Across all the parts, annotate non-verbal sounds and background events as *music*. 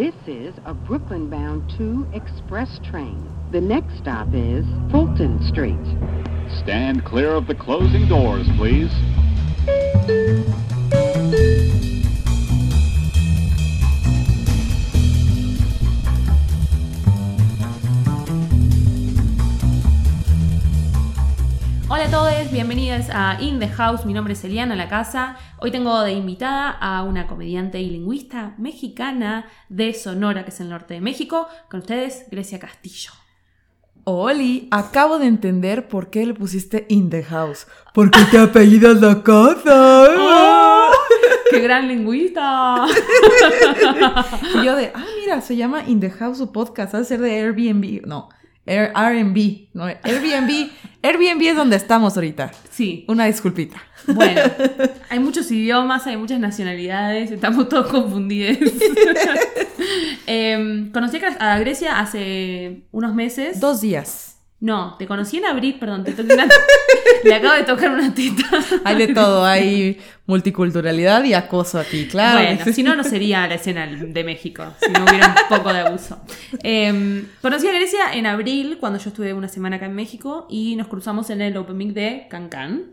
This is a Brooklyn bound 2 express train. The next stop is Fulton Street. Stand clear of the closing doors, please. Hola a todos, bienvenidos a In the House. Mi nombre es Eliana La Casa. Hoy tengo de invitada a una comediante y lingüista mexicana de Sonora, que es el norte de México. Con ustedes, Grecia Castillo. Oli, acabo de entender por qué le pusiste in the house. Porque te apellidas la casa. ¡Oh! ¡Qué gran lingüista! *laughs* Y yo de, ah, mira, se llama In the House su podcast, ha de ser de Airbnb. No, Airbnb. No, Airbnb. *laughs* Airbnb es donde estamos ahorita. Sí, Una disculpita. bueno, *laughs* hay muchos idiomas, hay muchas nacionalidades, estamos todos confundidos. *laughs* Em, conocí a Grecia hace unos meses. Dos días. No, te conocí en abril, perdón, te toqué una- le acabo de tocar una teta. Hay de todo, hay multiculturalidad y acoso aquí, claro. Bueno, si no, no sería la escena de México, si no hubiera un poco de abuso. Eh, conocí a Grecia en abril, cuando yo estuve una semana acá en México, y nos cruzamos en el Open Mic de Cancán.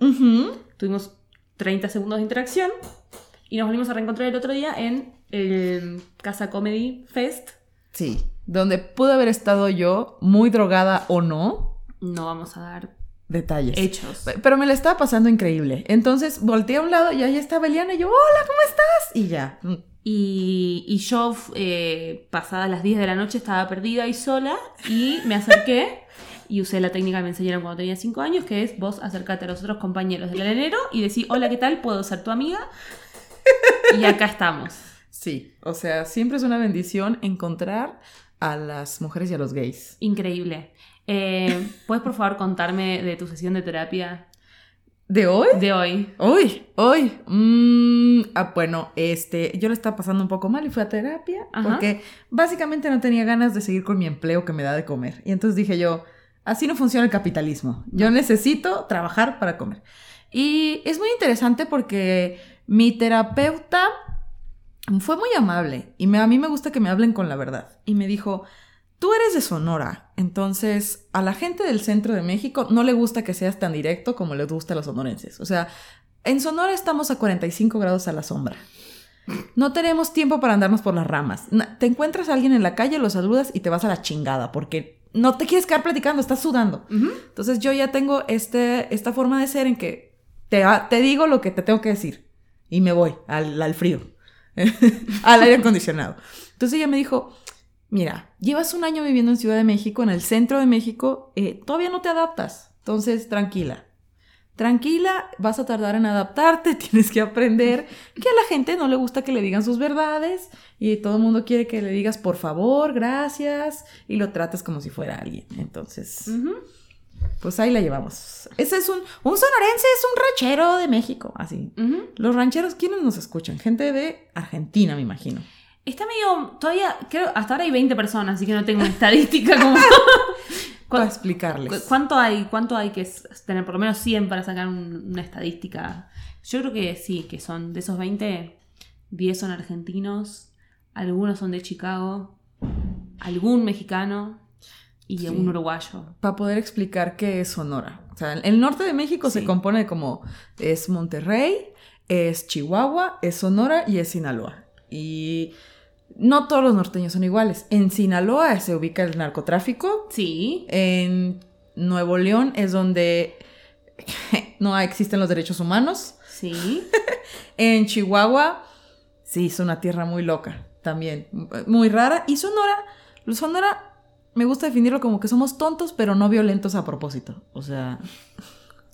Tuvimos 30 segundos de interacción y nos volvimos a reencontrar el otro día en el Casa Comedy Fest. Sí, donde pude haber estado yo, muy drogada o no, No vamos a dar detalles. hechos. Pero me la estaba pasando increíble. Entonces volteé a un lado y ahí estaba Eliana y yo, hola, ¿cómo estás? Y ya. Y, y yo, eh, pasadas las 10 de la noche, estaba perdida y sola y me acerqué y usé la técnica que me enseñaron cuando tenía 5 años, que es vos acércate a los otros compañeros del arenero y decir, hola, ¿qué tal? ¿Puedo ser tu amiga? Y acá estamos. Sí, o sea, siempre es una bendición encontrar a las mujeres y a los gays. Increíble. Eh, ¿Puedes por favor contarme de tu sesión de terapia ¿De hoy? de hoy? Hoy, hoy. Mm, ah, bueno, este, yo le estaba pasando un poco mal y fui a terapia Ajá. porque básicamente no tenía ganas de seguir con mi empleo que me da de comer. Y entonces dije yo, así no funciona el capitalismo. Yo necesito trabajar para comer. Y es muy interesante porque mi terapeuta fue muy amable y me- a mí me gusta que me hablen con la verdad. Y me dijo, tú eres de Sonora, entonces a la gente del centro de México no le gusta que seas tan directo como les gusta a los sonorenses. O sea, en Sonora estamos a 45 grados a la sombra. No tenemos tiempo para andarnos por las ramas. Te encuentras a alguien en la calle, lo saludas y te vas a la chingada porque no te quieres quedar platicando, estás sudando. Entonces yo ya tengo este, esta forma de ser en que te, te digo lo que te tengo que decir y me voy al, al frío, *laughs* al aire acondicionado. Entonces ella me dijo, mira, llevas un año viviendo en Ciudad de México, en el centro de México, eh, todavía no te adaptas, entonces tranquila. Tranquila, vas a tardar en adaptarte, *laughs* tienes que aprender que a la gente no le gusta que le digan sus verdades y todo el mundo quiere que le digas por favor, gracias y lo trates como si fuera alguien. Entonces. Pues ahí la llevamos. Ese es un, un sonorense, es un ranchero de México, así. Los rancheros, ¿quiénes nos escuchan? Gente de Argentina, me imagino. Está medio. Todavía. Creo. Hasta ahora hay 20 personas, así que no tengo una *laughs* estadística como. *laughs* Para ¿Cu- explicarles. ¿Cuánto hay? ¿Cuánto hay que tener? Por lo menos 100 para sacar un- una estadística. Yo creo que sí, que son de esos 20, 10 son argentinos, algunos son de Chicago, algún mexicano y Sí. un uruguayo. Para poder explicar qué es Sonora. O sea, el norte de México Sí. se compone como es Monterrey, es Chihuahua, es Sonora y es Sinaloa. Y no todos los norteños son iguales. En Sinaloa se ubica el narcotráfico. Sí. En Nuevo León es donde *laughs* no existen los derechos humanos. Sí. *laughs* En Chihuahua, sí, es una tierra muy loca también, muy rara. Y Sonora, Sonora me gusta definirlo como que somos tontos, pero no violentos a propósito. O sea,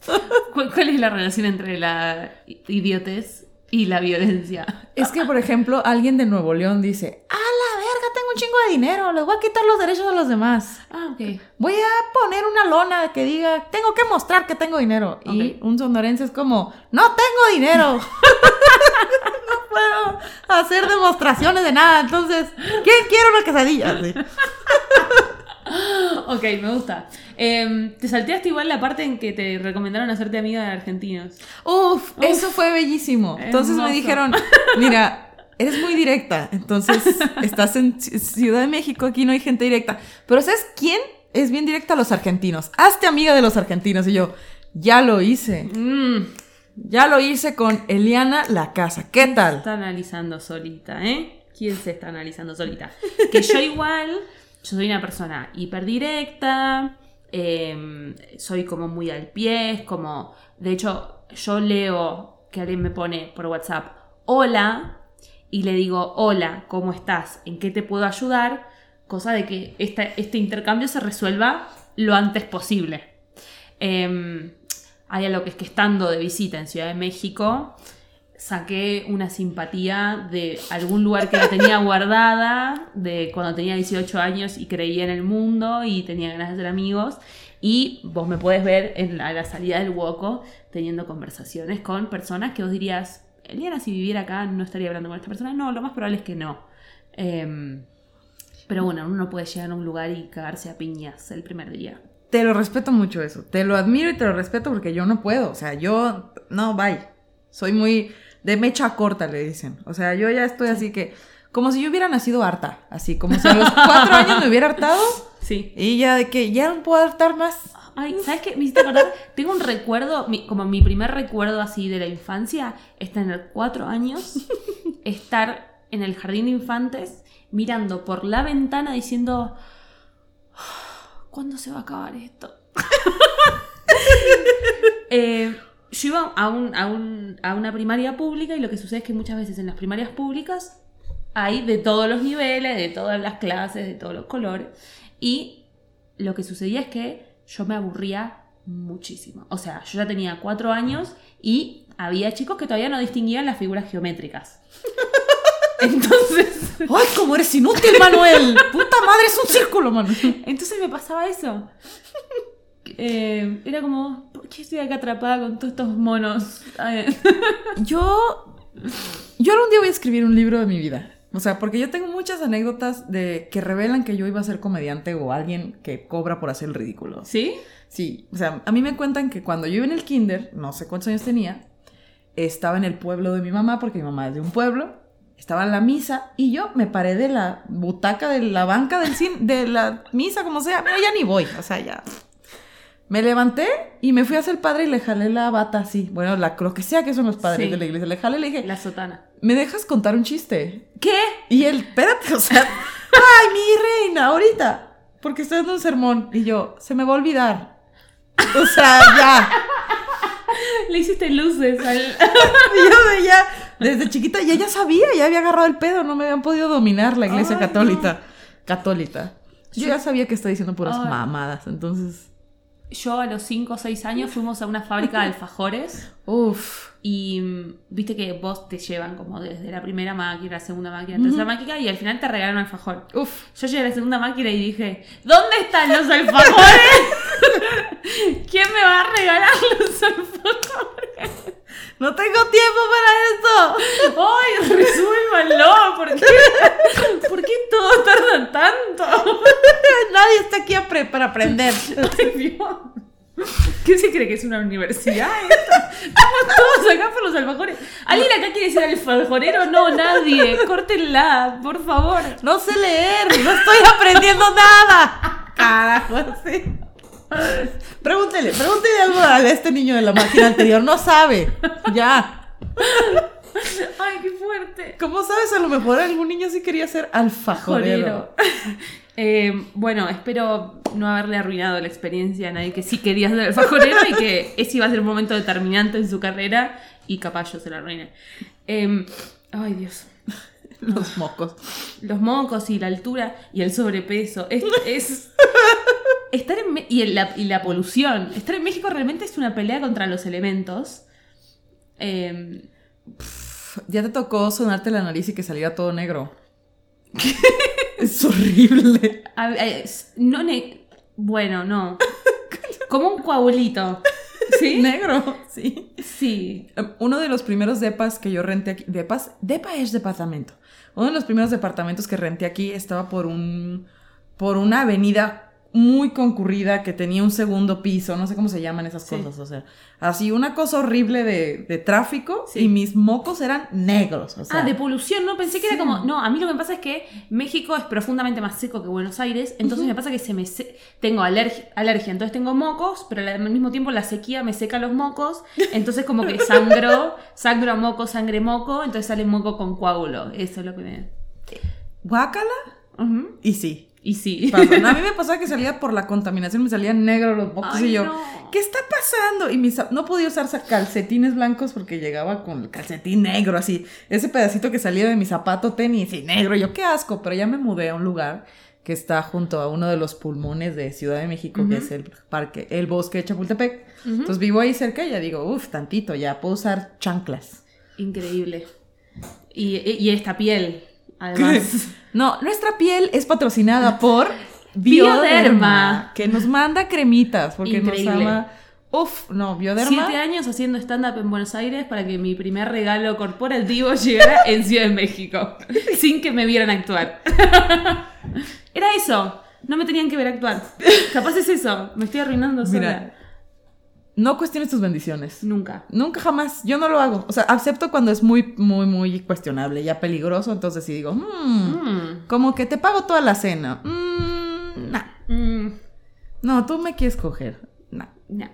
*laughs* ¿Cuál, es la relación entre la idiotez y la violencia? es que, por ejemplo, alguien de Nuevo León dice, a la verga, tengo un chingo de dinero, les voy a quitar los derechos a los demás. Ah, ok. Voy a poner una lona que diga, tengo que mostrar que tengo dinero. Y un sonorense es como, no tengo dinero. *laughs* no puedo hacer demostraciones de nada. Entonces, ¿quién quiere una quesadilla? Sí. *laughs* Ok, me gusta. Em, te salteaste igual la parte en que te recomendaron hacerte amiga de argentinos. Uf, eso fue bellísimo. Entonces me dijeron, mira, eres muy directa. Entonces, *laughs* estás en Ci- Ciudad de México, aquí no hay gente directa. Pero ¿sabes quién es bien directa? Los argentinos. Hazte amiga de los argentinos. Y yo, ya lo hice. Mm, Ya lo hice con Eliana La Casa. ¿Qué tal? está analizando solita, ¿eh? ¿Quién se está analizando solita? Que yo igual, yo soy una persona hiperdirecta, eh, soy como muy al pie, es como, de hecho, yo leo que alguien me pone por WhatsApp, hola, y le digo, hola, ¿cómo estás? ¿En qué te puedo ayudar? Cosa de que esta- este intercambio se resuelva lo antes posible. Eh, hay algo que es que estando de visita en Ciudad de México, saqué una simpatía de algún lugar que la tenía guardada, de cuando tenía 18 años y creía en el mundo y tenía ganas de ser amigos. Y vos me puedes ver en la, salida del Woco teniendo conversaciones con personas que vos dirías, Eliana, si viviera acá, no estaría hablando con esta persona. No, lo más probable es que no. Em, pero bueno, uno no puede llegar a un lugar y cagarse a piñas el primer día. Te lo respeto mucho eso. Te lo admiro y te lo respeto porque yo no puedo. O sea, yo. No, bye. Soy muy. De mecha corta, le dicen. O sea, yo ya estoy así que. Como si yo hubiera nacido harta. Así, como si a los cuatro años me hubiera hartado. Sí. Y ya de que ya no puedo hartar más. Ay, ¿sabes qué? Me hiciste acordar. Tengo un recuerdo, mi- como mi primer recuerdo así de la infancia, es tener cuatro años, *laughs* estar en el jardín de infantes, mirando por la ventana diciendo, "Ah, ¿cuándo se va a acabar esto? *laughs* Eh, yo iba a, un- a un- a una primaria pública y lo que sucede es que muchas veces en las primarias públicas hay de todos los niveles, de todas las clases, de todos los colores. Y lo que sucedía es que yo me aburría muchísimo. O sea, yo ya tenía cuatro años y había chicos que todavía no distinguían las figuras geométricas. *laughs* Entonces, ¡Ay, cómo eres inútil, Manuel! ¡Puta madre, es un círculo, Manuel! entonces me pasaba eso. Eh, era como, ¿por qué estoy acá atrapada con todos estos monos? *laughs* Yo. Yo algún día voy a escribir un libro de mi vida. O sea, porque yo tengo muchas anécdotas de que revelan que yo iba a ser comediante o alguien que cobra por hacer el ridículo. ¿Sí? Sí, o sea, a mí me cuentan que cuando yo iba en el kinder, no sé cuántos años tenía, estaba en el pueblo de mi mamá, porque mi mamá es de un pueblo, estaba en la misa y yo me paré de la butaca, de la banca del cine, de la misa, como sea, pero ya ni voy, o sea, ya. Me levanté y me fui a hacer padre y le jalé la bata así. Bueno, la, lo que sea que son los padres Sí. de la iglesia. Le jalé y le dije, La sotana. ¿me dejas contar un chiste? ¿Qué? Y él, espérate, o sea, *laughs* ¡ay, mi reina, ahorita! Porque estoy dando un sermón. Y yo, se me va a olvidar. O sea, ya. *laughs* Le hiciste luces al... *laughs* Y yo de ya, desde chiquita, ya ya sabía, ya había agarrado el pedo, no me habían podido dominar la iglesia Ay, católica. Católica. Yo ya sabía que está diciendo puras Ay. mamadas, entonces. Yo a los 5 o 6 años fuimos a una fábrica de alfajores *laughs* Uff. y mm, viste que vos te llevan como desde la primera máquina, la segunda máquina, la tercera máquina y al final te regalan un alfajor. Uf. Yo llegué a la segunda máquina y dije, ¿dónde están los alfajores? *laughs* ¿Quién me va a regalar los alfajores? No tengo tiempo para esto. ¡Ay, resuélvanlo! ¿Por qué? ¿Por qué todo tarda tanto? Nadie está aquí para aprender. Ay. ¿Qué se cree que es una universidad esta? Estamos todos acá por los alfajores. ¿Alguien acá quiere ser alfajorero? No, nadie. Córtenla, por favor. No sé leer, no estoy aprendiendo nada. *laughs* Carajo, sí. Pregúntele, pregúntele algo a este niño de la máquina anterior, no sabe. Ya. Ay, qué fuerte. ¿Cómo sabes? A lo mejor algún niño sí quería ser alfajorero. Jorero. *laughs* Eh, bueno, espero no haberle arruinado la experiencia a nadie que sí quería ser alfajorero y que *laughs* ese iba a ser un momento determinante en su carrera y capaz yo se la arruiné. Eh, ay, Dios. Los mocos. Los mocos y la altura y el sobrepeso. Es. es- estar en Me- y, en la, y la polución. Estar en México realmente es una pelea contra los elementos. Eh, Ya te tocó sonarte la nariz y que saliera todo negro. *laughs* es horrible. a- a- es- no ne- bueno, no. *laughs* Como un coagulito. ¿Sí? Negro, sí. Sí. Uno de los primeros depas que yo renté aquí. Depas, depa es departamento. Uno de los primeros departamentos que renté aquí estaba por un. por una avenida muy concurrida que tenía un segundo piso, no sé cómo se llaman esas Sí. cosas, o sea, así una cosa horrible de, de tráfico Sí. y mis mocos eran negros, o sea, ah, de polución, no, pensé que sí. era como. No, a mí lo que me pasa es que México es profundamente más seco que Buenos Aires, entonces me pasa que se me se- tengo alergia, alergia, entonces tengo mocos, pero al mismo tiempo la sequía me seca los mocos, entonces como que sangro, *laughs* sangro moco, sangre moco, entonces sale moco con coágulo. Eso es lo que me. guácala Ujú. y sí. Y sí. a mí me pasaba que salía por la contaminación, me salían negros los Ay, y yo, no. ¿qué está pasando? Y mis, no podía usar sa- calcetines blancos porque llegaba con el calcetín negro, así, ese pedacito que salía de mi zapato tenis y negro, yo qué asco, pero ya me mudé a un lugar que está junto a uno de los pulmones de Ciudad de México, que es el parque, el bosque de Chapultepec. Entonces vivo ahí cerca y ya digo, uff, tantito, ya puedo usar chanclas. Increíble. Y, y esta piel, además. No, nuestra piel es patrocinada por Bioderma. Bioderma, que nos manda cremitas porque Increíble. nos ama. Uf, no, Bioderma. Siete años haciendo stand-up en Buenos Aires para que mi primer regalo corporativo *laughs* llegara en Ciudad de México, sin que me vieran actuar. *laughs* Era eso, no me tenían que ver actuar. Capaz es eso, me estoy arruinando sola. Mira, no cuestiones tus bendiciones. Nunca. Nunca jamás. Yo no lo hago. O sea, acepto cuando es muy, muy, muy cuestionable, ya peligroso. Entonces sí digo, hmm, Mm, como que te pago toda la cena. Mm, nah. mm, No, tú me quieres coger. Nah. nah.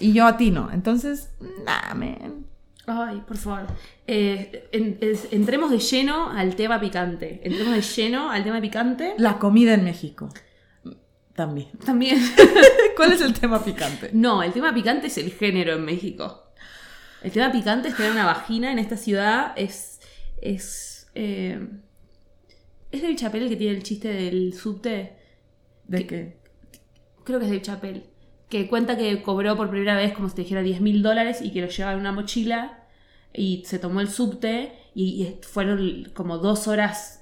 Y yo a ti no. Entonces, nah, man. Ay, por favor. Eh, en- entremos de lleno al tema picante. Entremos de lleno al tema picante. La comida en México. También. También. *laughs* ¿Cuál es el tema picante? No, el tema picante es el género en México. El tema picante es tener una vagina en esta ciudad. Es. Es. eh, ¿Es Dave Chappelle el que tiene el chiste del subte? ¿De qué? Creo que es Dave Chappelle. Que cuenta que cobró por primera vez como si te dijera 10 mil dólares y que lo llevaba en una mochila y se tomó el subte y, y fueron como dos horas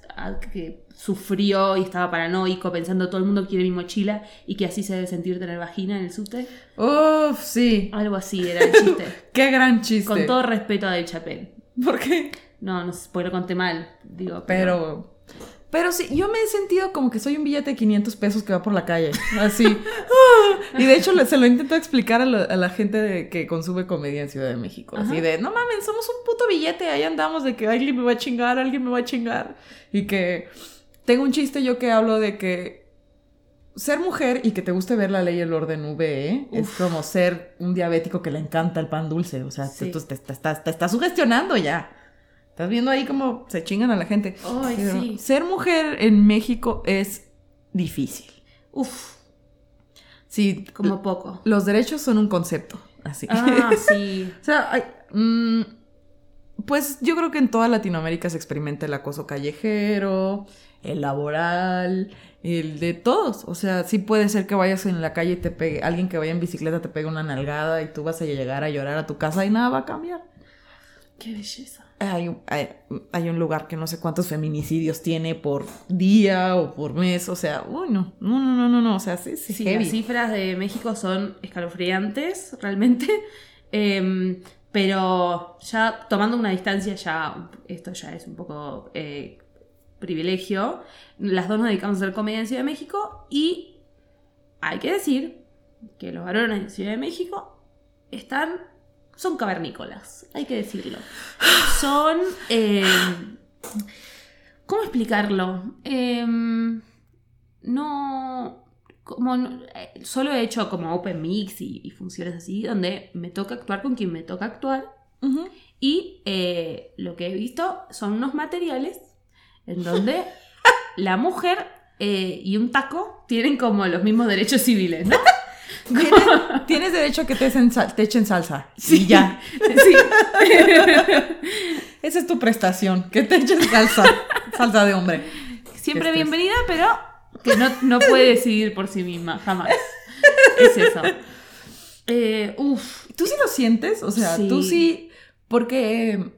que sufrió y estaba paranoico pensando todo el mundo quiere mi mochila y que así se debe sentir tener vagina en el subte. Uf, sí. Algo así era el chiste. *laughs* Qué gran chiste. Con todo respeto a Dave Chappelle. ¿Por qué? No, no sé, porque lo conté mal, digo. Pero. Pero sí, yo me he sentido como que soy un billete de 500 pesos que va por la calle. Así. *laughs* Y de hecho se lo intento explicar a, la- a la gente de- que consume comedia en Ciudad de México. Así de, no mames, somos un puto billete. Ahí andamos de que alguien me va a chingar, alguien me va a chingar. Y que tengo un chiste yo que hablo de que ser mujer y que te guste ver la ley y el orden V, ¿eh? es como ser un diabético que le encanta el pan dulce. O sea, Sí. te, te estás, te estás sugestionando ya. Estás viendo ahí cómo se chingan a la gente. Ay, Pero sí. Ser mujer en México es difícil. Uf, Sí, como poco. los derechos son un concepto, así. Ah, *laughs* sí. o sea, hay- mm, pues yo creo que en toda Latinoamérica se experimenta el acoso callejero, el laboral, el de todos. O sea, sí puede ser que vayas en la calle y te pegue, alguien que vaya en bicicleta te pegue una nalgada y tú vas a llegar a llorar a tu casa y nada va a cambiar. Qué belleza. Hay, un- hay, hay un lugar que no sé cuántos feminicidios tiene por día o por mes, o sea, uy, no, no, no, no, no, o sea, sí, sí, Sí, heavy. las cifras de México son escalofriantes, realmente. *laughs* Em, pero ya tomando una distancia, ya esto ya es un poco eh, privilegio. Las dos nos dedicamos a hacer comedia en Ciudad de México y hay que decir que los varones en Ciudad de México están. Son cavernícolas, hay que decirlo. Son. em, ¿Cómo explicarlo? Em, no. Como no- eh, solo he hecho como open mix y, y funciones así, donde me toca actuar con quien me toca actuar. Y eh, lo que he visto son unos materiales en donde *laughs* la mujer eh, y un taco tienen como los mismos derechos civiles, ¿no? Tienes, tienes derecho a que te, echen sal- te echen salsa. Y ya. Sí. *laughs* Esa es tu prestación, que te echen salsa. salsa de hombre. Siempre bienvenida, pero que no, no puede decidir por sí misma, jamás. Es eso. Eh, uf, ¿Tú sí lo sientes? O sea, Sí. tú sí, porque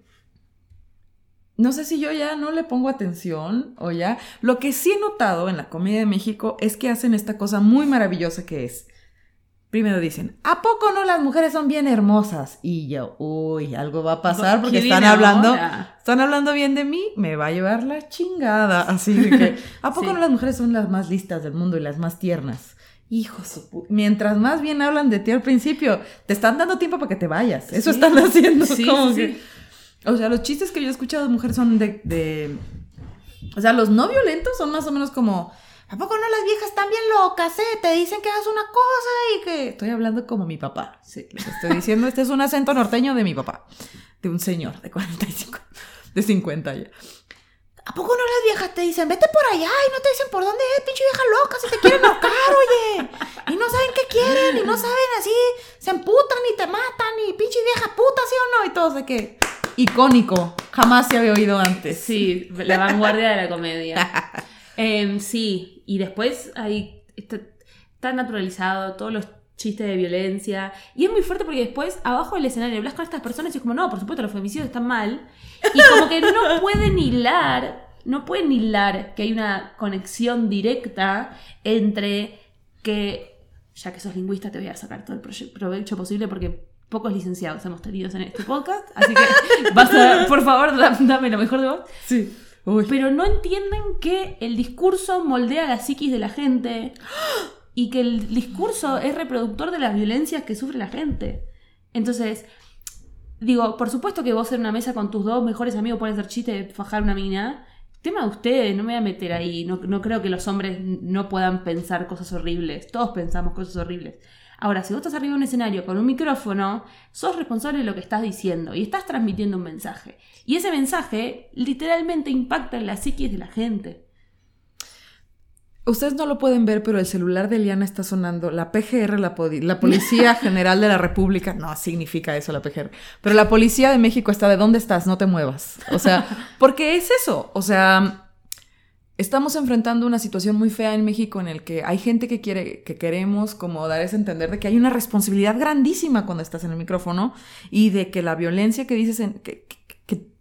no sé si yo ya no le pongo atención o ya. Lo que sí he notado en la comedia de México es que hacen esta cosa muy maravillosa que es Primero dicen, ¿a poco no las mujeres son bien hermosas? Y yo, uy, algo va a pasar porque ¿Qué están hablando, están hablando bien de mí, me va a llevar la chingada. Así de que, ¿a poco Sí. no las mujeres son las más listas del mundo y las más tiernas? Hijo de su pu- Mientras más bien hablan de ti al principio, te están dando tiempo para que te vayas. Eso Sí. están haciendo. Sí, como que-. O sea, los chistes que yo he escuchado de mujeres son de, de- O sea, los no violentos son más o menos como... ¿A poco no las viejas están bien locas, eh? Te dicen que hagas una cosa y que... Estoy hablando como mi papá. Sí, les estoy diciendo, este es un acento norteño de mi papá. De un señor de 45, de 50 ya. ¿A poco no las viejas te dicen, vete por allá y no te dicen por dónde es, pinche vieja loca, si te quieren ahorcar, oye? Y no saben qué quieren, y no saben así, se emputan y te matan, y pinche vieja puta, ¿sí o no? Y todo de que... Icónico, jamás se había oído antes. Sí, la vanguardia de la comedia. *laughs* Em, sí, y después hay está, naturalizado todos los chistes de violencia. Y es muy fuerte porque después, abajo del escenario, hablas con estas personas y es como, no, por supuesto, los femicidios están mal. Y como que no pueden hilar, no pueden hilar que hay una conexión directa entre que, ya que sos lingüista, te voy a sacar todo el provecho posible porque pocos licenciados hemos tenido en este podcast. Así que, vas a, por favor, da- dame lo mejor de vos. Sí. Pero no entienden que el discurso moldea la psiquis de la gente y que el discurso es reproductor de las violencias que sufre la gente. Entonces, digo, por supuesto que vos en una mesa con tus dos mejores amigos puedes hacer chiste de fajar una mina. Tema de ustedes, no me voy a meter ahí. No, no creo que los hombres no puedan pensar cosas horribles. Todos pensamos cosas horribles. Ahora, si vos estás arriba de un escenario con un micrófono, sos responsable de lo que estás diciendo y estás transmitiendo un mensaje. Y ese mensaje literalmente impacta en la psiquis de la gente. Ustedes no lo pueden ver, pero el celular de Eliana está sonando. La PGR, la, la Policía *laughs* General de la República, no significa eso la PGR, pero la Policía de México está de dónde estás, no te muevas. O sea, *laughs* porque es eso. O sea, estamos enfrentando una situación muy fea en México en el que hay gente que quiere, que queremos como dar ese entender de que hay una responsabilidad grandísima cuando estás en el micrófono y de que la violencia que dices en, que, que- que-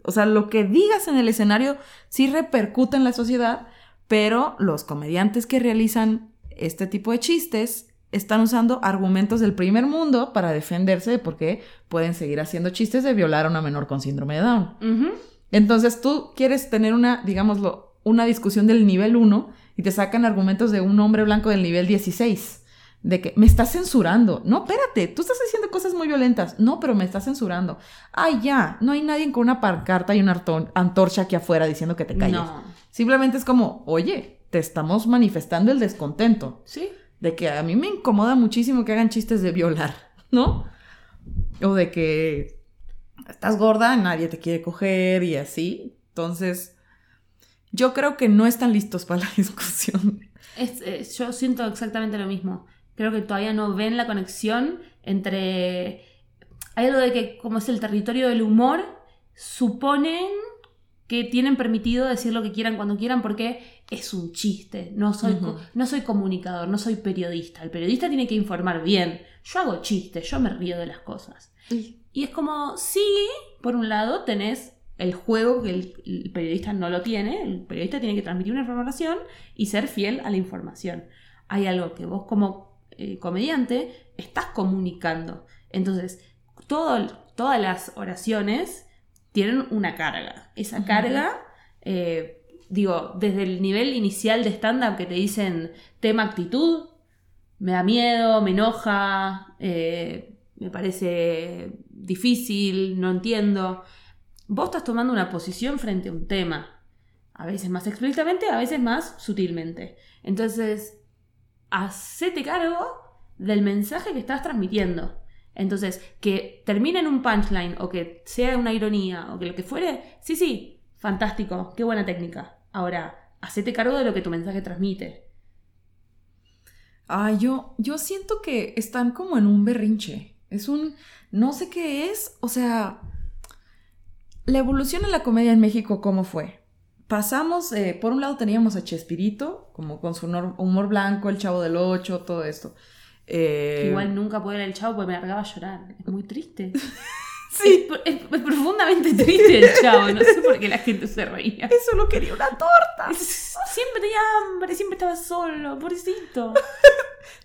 o sea, lo que digas en el escenario sí repercute en la sociedad, pero los comediantes que realizan este tipo de chistes están usando argumentos del primer mundo para defenderse de por qué pueden seguir haciendo chistes de violar a una menor con síndrome de Down. Entonces tú quieres tener una, digámoslo, una discusión del nivel 1 y te sacan argumentos de un hombre blanco del nivel 16. De que me estás censurando. No, espérate, tú estás diciendo cosas muy violentas. No, pero me estás censurando. Ay, ya, no hay nadie con una pancarta y una antorcha aquí afuera diciendo que te calles. No. Simplemente es como, oye, te estamos manifestando el descontento. Sí. De que a mí me incomoda muchísimo que hagan chistes de violar, ¿no? O de que estás gorda, nadie te quiere coger y así. Entonces, yo creo que no están listos para la *laughs* discusión. Es, eh, yo siento exactamente lo mismo. Creo que todavía no ven la conexión entre... Hay algo de que como es el territorio del humor, suponen que tienen permitido decir lo que quieran cuando quieran porque es un chiste. No soy, no soy comunicador, no soy periodista. El periodista tiene que informar bien. Yo hago chistes, yo me río de las cosas. Y es como, sí, por un lado tenés el juego que el, el periodista no lo tiene, el periodista tiene que transmitir una información y ser fiel a la información. Hay algo que vos como eh, comediante estás comunicando. Entonces, todo- todas las oraciones tienen una carga. Esa carga, eh, digo, desde el nivel inicial de stand-up que te dicen tema actitud, me da miedo, me enoja, eh, me parece difícil, no entiendo. Vos estás tomando una posición frente a un tema, a veces más explícitamente, a veces más sutilmente. Entonces, hacete cargo del mensaje que estás transmitiendo. Entonces, que termine en un punchline o que sea una ironía o que lo que fuere, sí, sí, fantástico, qué buena técnica. Ahora, hacete cargo de lo que tu mensaje transmite. Ay, yo, yo siento que están como en un berrinche. Es un, no sé qué es, o sea, la evolución en la comedia en México, ¿cómo fue? Pasamos, eh, por un lado teníamos a Chespirito, como con su humor blanco, el chavo del ocho, todo esto. Eh, Que igual nunca pude ver el chavo porque me largaba a llorar. Es muy triste. *laughs* Sí, Es, es profundamente triste el chavo. No sé por qué la gente se reía. eso lo quería una torta. Siempre tenía hambre, siempre estaba solo, pobrecito. *laughs*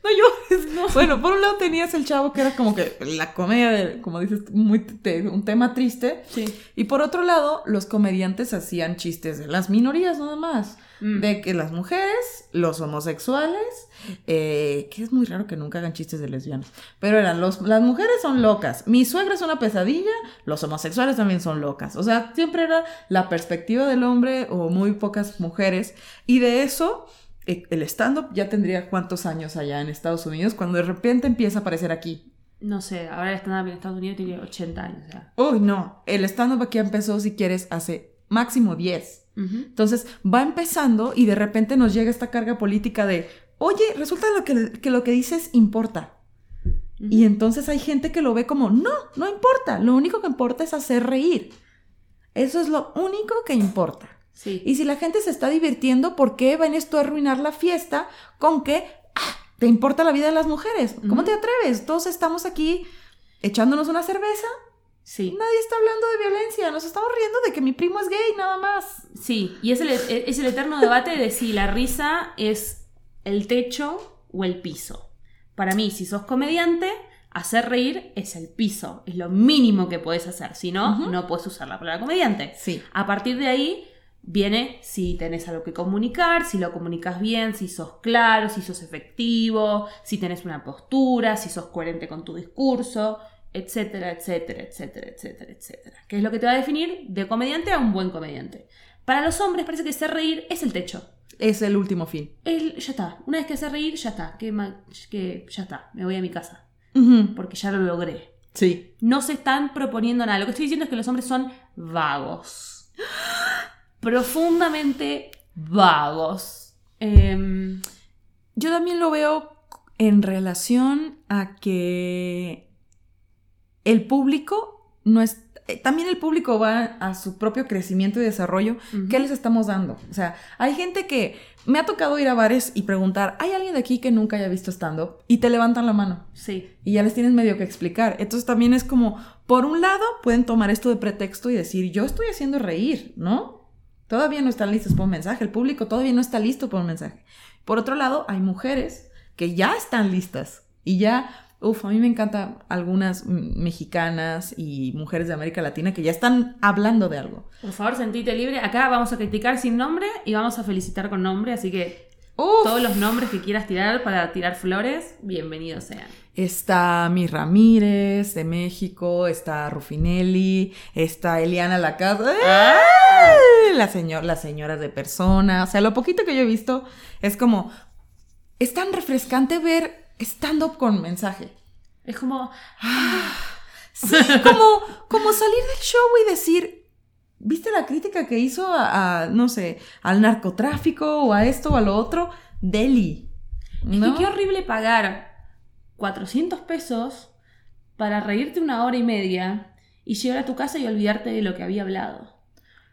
No llores. Bueno, por un lado tenías el chavo que era como que la comedia, de, como dices, muy te- un tema triste. Sí. Y por otro lado, los comediantes hacían chistes de las minorías nada más. Mm. De que las mujeres, los homosexuales, eh, que es muy raro que nunca hagan chistes de lesbianas, pero eran los, las mujeres son locas, mi suegra es una pesadilla, los homosexuales también son locas. O sea, siempre era la perspectiva del hombre o muy pocas mujeres. Y de eso, eh, el stand-up ya tendría cuántos años allá en Estados Unidos cuando de repente empieza a aparecer aquí. No sé, ahora el stand-up en Estados Unidos tiene 80 años. Uy, no, el stand-up aquí empezó, si quieres, hace máximo 10. Entonces va empezando y de repente nos llega esta carga política de, oye, resulta lo que, que lo que dices importa. Y entonces hay gente que lo ve como, no, no importa, lo único que importa es hacer reír. Eso es lo único que importa. Sí. Y si la gente se está divirtiendo, ¿por qué vienes tú a arruinar la fiesta con que ah, te importa la vida de las mujeres? ¿Cómo te atreves? Todos estamos aquí echándonos una cerveza. Sí. Nadie está hablando de violencia. Nos estamos riendo de que mi primo es gay, nada más. Sí, y es el, es el eterno debate de si la risa es el techo o el piso. Para mí, si sos comediante, hacer reír es el piso, es lo mínimo que puedes hacer. Si no, no puedes usar la palabra comediante. Sí. A partir de ahí viene si tenés algo que comunicar, si lo comunicas bien, si sos claro, si sos efectivo, si tenés una postura, si sos coherente con tu discurso, etcétera, etcétera, etcétera, etcétera, etcétera. Que es lo que te va a definir de comediante a un buen comediante. Para los hombres parece que ser reír es el techo. Es el último fin. El, ya está. Una vez que hace reír, ya está. Que, ya está. Me voy a mi casa. Porque ya lo logré. Sí. No se están proponiendo nada. Lo que estoy diciendo es que los hombres son vagos. *gasps* Profundamente vagos. Em, Yo también lo veo en relación a que el público no es. eh, También el público va a su propio crecimiento y desarrollo. ¿Qué les estamos dando? O sea, hay gente que me ha tocado ir a bares y preguntar, ¿hay alguien de aquí que nunca haya visto stand-up? Y te levantan la mano. sí. Y ya les tienes medio que explicar. Entonces también es como, por un lado, pueden tomar esto de pretexto y decir, yo estoy haciendo reír, ¿no? Todavía no están listos por un mensaje. El público todavía no está listo por un mensaje. Por otro lado, hay mujeres que ya están listas y ya, uff, a mí me encantan algunas mexicanas y mujeres de América Latina que ya están hablando de algo. Por favor, sentite libre. Acá vamos a criticar sin nombre y vamos a felicitar con nombre. Así que Uf, todos los nombres que quieras tirar para tirar flores, bienvenidos sean. Está Mi Ramírez de México, está Rufinelli, está Eliana Lacasa, ¡eh! la, señor, las señoras de persona. O sea, lo poquito que yo he visto es como. Es tan refrescante ver stand-up con mensaje. Es como, Sí, como, como salir del show y decir. ¿Viste la crítica que hizo a, a, no sé, al narcotráfico o a esto o a lo otro? Delhi. Es ¿no? que qué horrible pagar 400 pesos para reírte una hora y media y llegar a tu casa y olvidarte de lo que había hablado.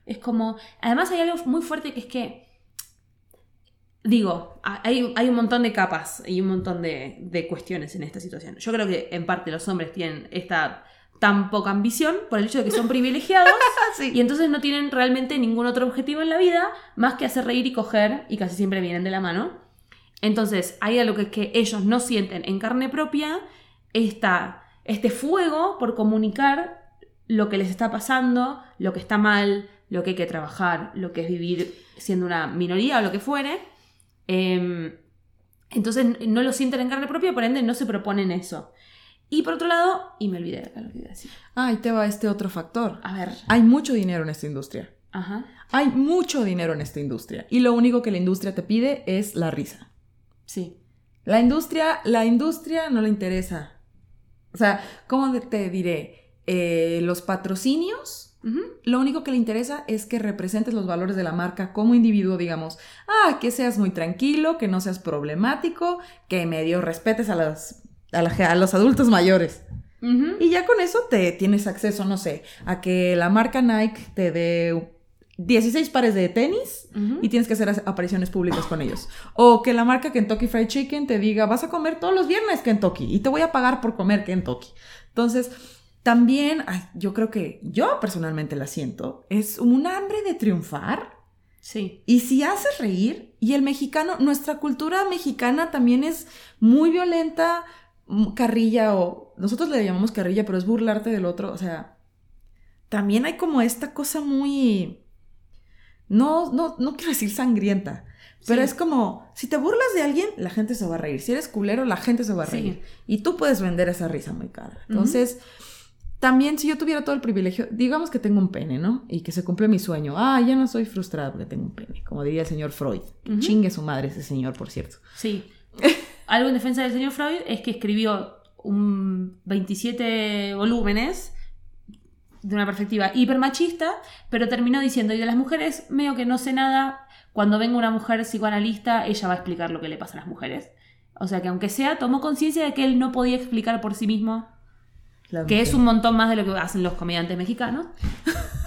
Es como. Además, hay algo muy fuerte que es que. Digo, hay, hay un montón de capas y un montón de, de cuestiones en esta situación. Yo creo que en parte los hombres tienen esta tan poca ambición por el hecho de que son privilegiados *laughs* Sí. y entonces no tienen realmente ningún otro objetivo en la vida más que hacer reír y coger y casi siempre vienen de la mano. Entonces, hay algo que es que ellos no sienten en carne propia esta, este fuego por comunicar lo que les está pasando, lo que está mal, lo que hay que trabajar, lo que es vivir siendo una minoría o lo que fuere. Em, entonces no lo sienten en carne propia, por ende no se proponen eso. Y por otro lado, y me olvidé de lo que iba a decir. Ah, ahí te va este otro factor. A ver. Hay mucho dinero en esta industria. Ajá. Hay mucho dinero en esta industria. Y lo único que la industria te pide es la risa. Sí. La industria, la industria no le interesa. O sea, ¿cómo te diré? Eh, los patrocinios, Lo único que le interesa es que representes los valores de la marca como individuo, digamos. Ah, que seas muy tranquilo, que no seas problemático, que medio respetes a, las, a, la- a los adultos mayores. Y ya con eso te tienes acceso, no sé, a que la marca Nike te dé 16 pares de tenis y tienes que hacer apariciones públicas con ellos. O que la marca Kentucky Fried Chicken te diga, vas a comer todos los viernes Kentucky y te voy a pagar por comer Kentucky. Entonces, también, ay, yo creo que yo personalmente la siento, es un hambre de triunfar Sí. Y si haces reír, y el mexicano, nuestra cultura mexicana también es muy violenta, mm, carrilla o nosotros le llamamos carrilla, pero es burlarte del otro, o sea, también hay como esta cosa muy no no no quiero decir sangrienta, pero Sí. es como si te burlas de alguien, la gente se va a reír. Si eres culero, la gente se va a Sí. reír. Y tú puedes vender esa risa muy cara. Entonces, también si yo tuviera todo el privilegio, digamos que tengo un pene, ¿no? Y que se cumplió mi sueño. Ah, ya no soy frustrada porque tengo un pene, como diría el señor Freud. Chingue su madre ese señor, por cierto. Sí. *laughs* Algo en defensa del señor Freud es que escribió un 27 volúmenes de una perspectiva hipermachista, pero terminó diciendo, y de las mujeres, medio que no sé nada, cuando venga una mujer psicoanalista, ella va a explicar lo que le pasa a las mujeres. O sea que aunque sea, tomó conciencia de que él no podía explicar por sí mismo, Que es un montón más de lo que hacen los comediantes mexicanos. *laughs*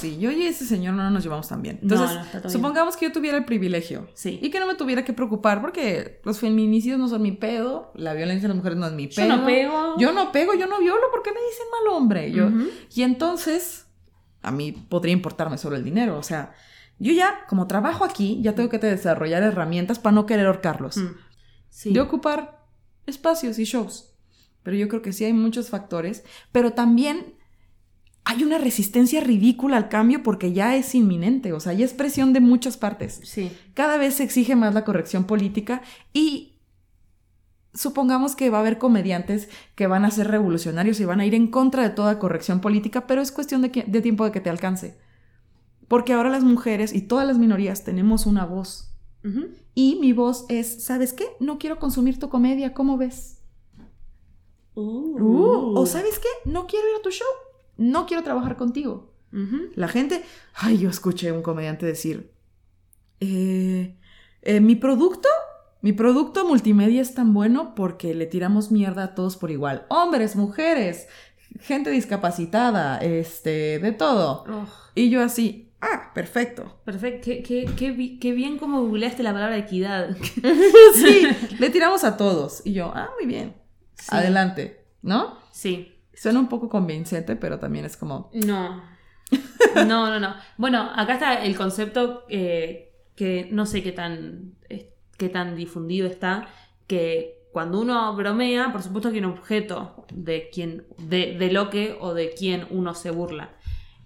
Sí, yo y ese señor no nos llevamos tan bien. Entonces, no, supongamos que yo tuviera el privilegio. Sí. Y que no me tuviera que preocupar porque los feminicidios no son mi pedo, la violencia de las mujeres no es mi Yo pedo. no pego. Yo no pego, yo no violo, ¿por qué me dicen mal hombre? Yo. Y entonces, a mí podría importarme solo el dinero. O sea, yo ya, como trabajo aquí, ya tengo que desarrollar herramientas para no querer ahorcarlos. Mm. Sí. De ocupar espacios y shows. Pero yo creo que sí hay muchos factores. Pero también hay una resistencia ridícula al cambio porque ya es inminente. O sea, ya es presión de muchas partes Sí. cada vez se exige más la corrección política y supongamos que va a haber comediantes que van a ser revolucionarios y van a ir en contra de toda corrección política, pero es cuestión de, que- de tiempo de que te alcance. Porque ahora las mujeres y todas las minorías tenemos una voz. Y mi voz es, ¿sabes qué? No quiero consumir tu comedia, ¿cómo ves? Uh, o ¿sabes qué? No quiero ir a tu show, no quiero trabajar contigo. La gente, ay, yo escuché a un comediante decir, eh, eh, mi producto, mi producto multimedia es tan bueno porque le tiramos mierda a todos por igual. Hombres, mujeres, gente discapacitada, este, de todo. Oh, Y yo así, ah, perfecto. perfecto. Qué, qué- qué bi- qué bien como googleaste la palabra equidad. *laughs* sí, *laughs* le tiramos a todos. Y yo, ah, muy bien. Sí. Adelante, ¿no? Sí. Suena un poco convincente, pero también es como, No. *laughs* No, no, no. Bueno, acá está el concepto eh, que no sé qué tan, eh, qué tan difundido está, que cuando uno bromea, por supuesto que un objeto de, quien, de, de lo que o de quien uno se burla.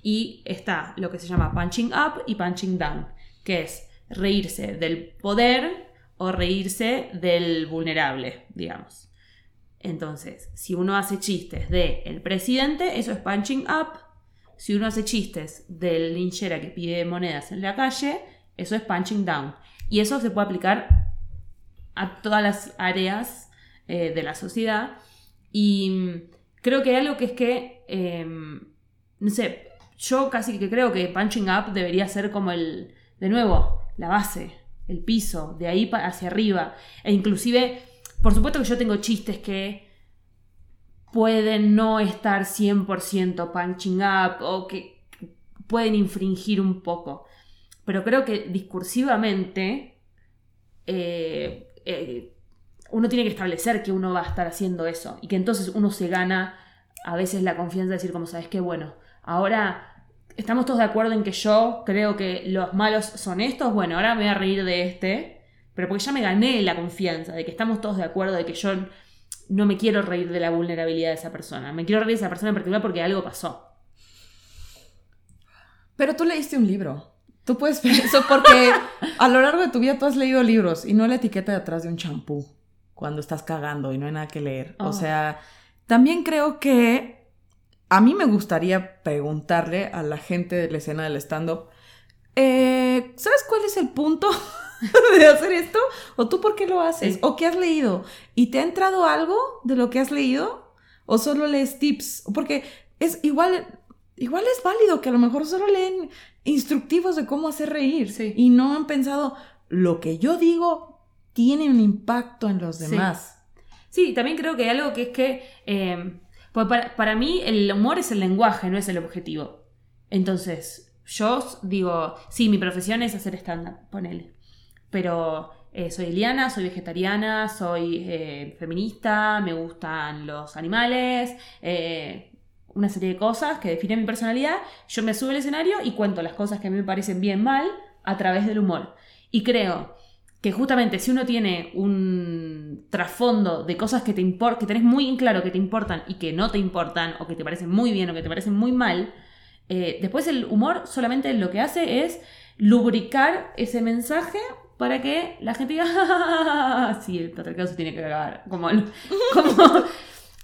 Y está lo que se llama punching up y punching down, que es reírse del poder o reírse del vulnerable, digamos. Entonces, si uno hace chistes de el presidente, eso es punching up. Si uno hace chistes del linchera que pide monedas en la calle, eso es punching down. Y eso se puede aplicar a todas las áreas eh, de la sociedad. Y mm, creo que hay algo que es que, eh, no sé, yo casi que creo que punching up debería ser como el, de nuevo, la base, el piso, de ahí hacia arriba. E inclusive, por supuesto que yo tengo chistes que pueden no estar 100% punching up o que pueden infringir un poco. Pero creo que discursivamente eh, eh, uno tiene que establecer que uno va a estar haciendo eso y que entonces uno se gana a veces la confianza de decir como sabes que bueno, ahora estamos todos de acuerdo en que yo creo que los malos son estos, bueno, ahora me voy a reír de este, pero porque ya me gané la confianza de que estamos todos de acuerdo de que yo no me quiero reír de la vulnerabilidad de esa persona, me quiero reír de esa persona en particular porque algo pasó. Pero tú leíste un libro. Tú puedes ver eso porque a lo largo de tu vida tú has leído libros y no la etiqueta de atrás de un champú cuando estás cagando y no hay nada que leer. Oh. O sea, también creo que a mí me gustaría preguntarle a la gente de la escena del stand-up, eh, ¿sabes cuál es el punto *laughs* de hacer esto? ¿O tú por qué lo haces? Sí. ¿O qué has leído? ¿Y te ha entrado algo de lo que has leído? ¿O solo lees tips? Porque es igual, igual es válido que a lo mejor solo leen instructivos de cómo hacer reír Sí. y no han pensado lo que yo digo tiene un impacto en los Sí. demás. Sí, también creo que hay algo que es que, eh, pues para, para mí el humor es el lenguaje, no es el objetivo. Entonces, yo digo, sí, mi profesión es hacer stand-up, ponele. Pero eh, soy Eliana, soy vegetariana, soy eh, feminista, me gustan los animales, eh, una serie de cosas que definen mi personalidad, yo me subo al escenario y cuento las cosas que a mí me parecen bien mal a través del humor. Y creo que justamente si uno tiene un trasfondo de cosas que te impor- que tenés muy en claro que te importan y que no te importan, o que te parecen muy bien o que te parecen muy mal, después el humor solamente lo que hace es lubricar ese mensaje para que la gente diga, *laughs* "Ja, ja, ja, ja, ja, sí, el patriarcado se tiene que acabar. Como, *laughs* como-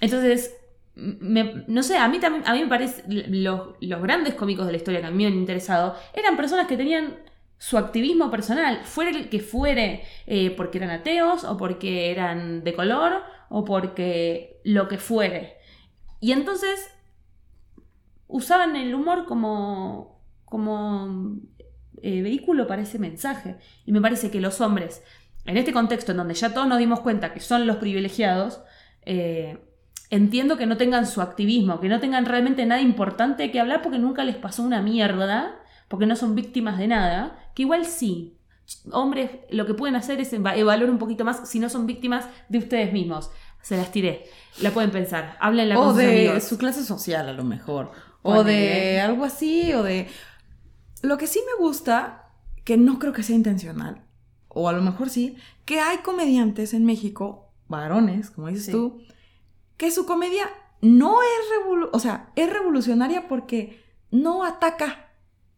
Entonces, me- no sé, a mí también, a mí me parece, los, los grandes cómicos de la historia que a mí me han interesado, eran personas que tenían su activismo personal, fuera el que fuere, eh, porque eran ateos, o porque eran de color, o porque lo que fuere. Y entonces usaban el humor como, como eh, vehículo para ese mensaje. Y me parece que los hombres, en este contexto en donde ya todos nos dimos cuenta que son los privilegiados, eh, entiendo que no tengan su activismo, que no tengan realmente nada importante que hablar porque nunca les pasó una mierda, porque no son víctimas de nada, que igual sí. Hombres, lo que pueden hacer es eva- evaluar un poquito más si no son víctimas de ustedes mismos. Se las tiré. La pueden pensar. Háblenla O con sus de amigos. su clase social, a lo mejor. O de algo así, o de... Lo que sí me gusta, que no creo que sea intencional, o a lo mejor sí, que hay comediantes en México, varones, como dices Sí. tú, que su comedia no es revolu o sea, es revolucionaria porque no ataca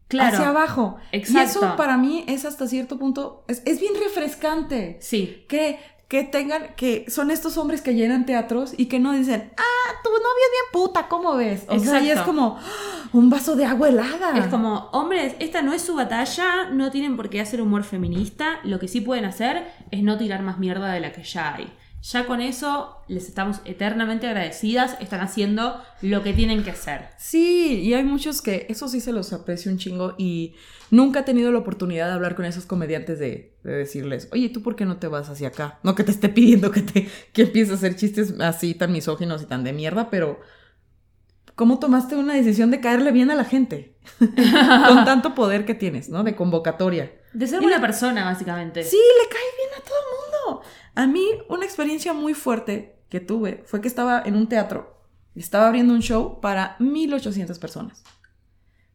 Claro. hacia abajo. Y Exacto. eso para mí es hasta cierto punto, es, es bien refrescante. Sí. Que, que tengan, que son estos hombres que llenan teatros y que no dicen, ah, tu novia es bien puta, ¿cómo ves? O sea, y es como "Ah, un vaso de agua helada. Es como, hombres, esta no es su batalla, no tienen por qué hacer humor feminista, lo que sí pueden hacer es no tirar más mierda de la que ya hay. Ya con eso les estamos eternamente agradecidas, están haciendo lo que tienen que hacer. Sí, y hay muchos que eso sí se los aprecio un chingo y nunca he tenido la oportunidad de hablar con esos comediantes de, de decirles, oye, ¿tú por qué no te vas hacia acá? No que te esté pidiendo que, te, que empieces a hacer chistes así tan misóginos y tan de mierda, pero ¿cómo tomaste una decisión de caerle bien a la gente? *laughs* con tanto poder que tienes, ¿no? De convocatoria. De ser buena persona, básicamente. Sí, le cae bien a. A mí, una experiencia muy fuerte que tuve fue que estaba en un teatro y estaba abriendo un show para 1800 personas.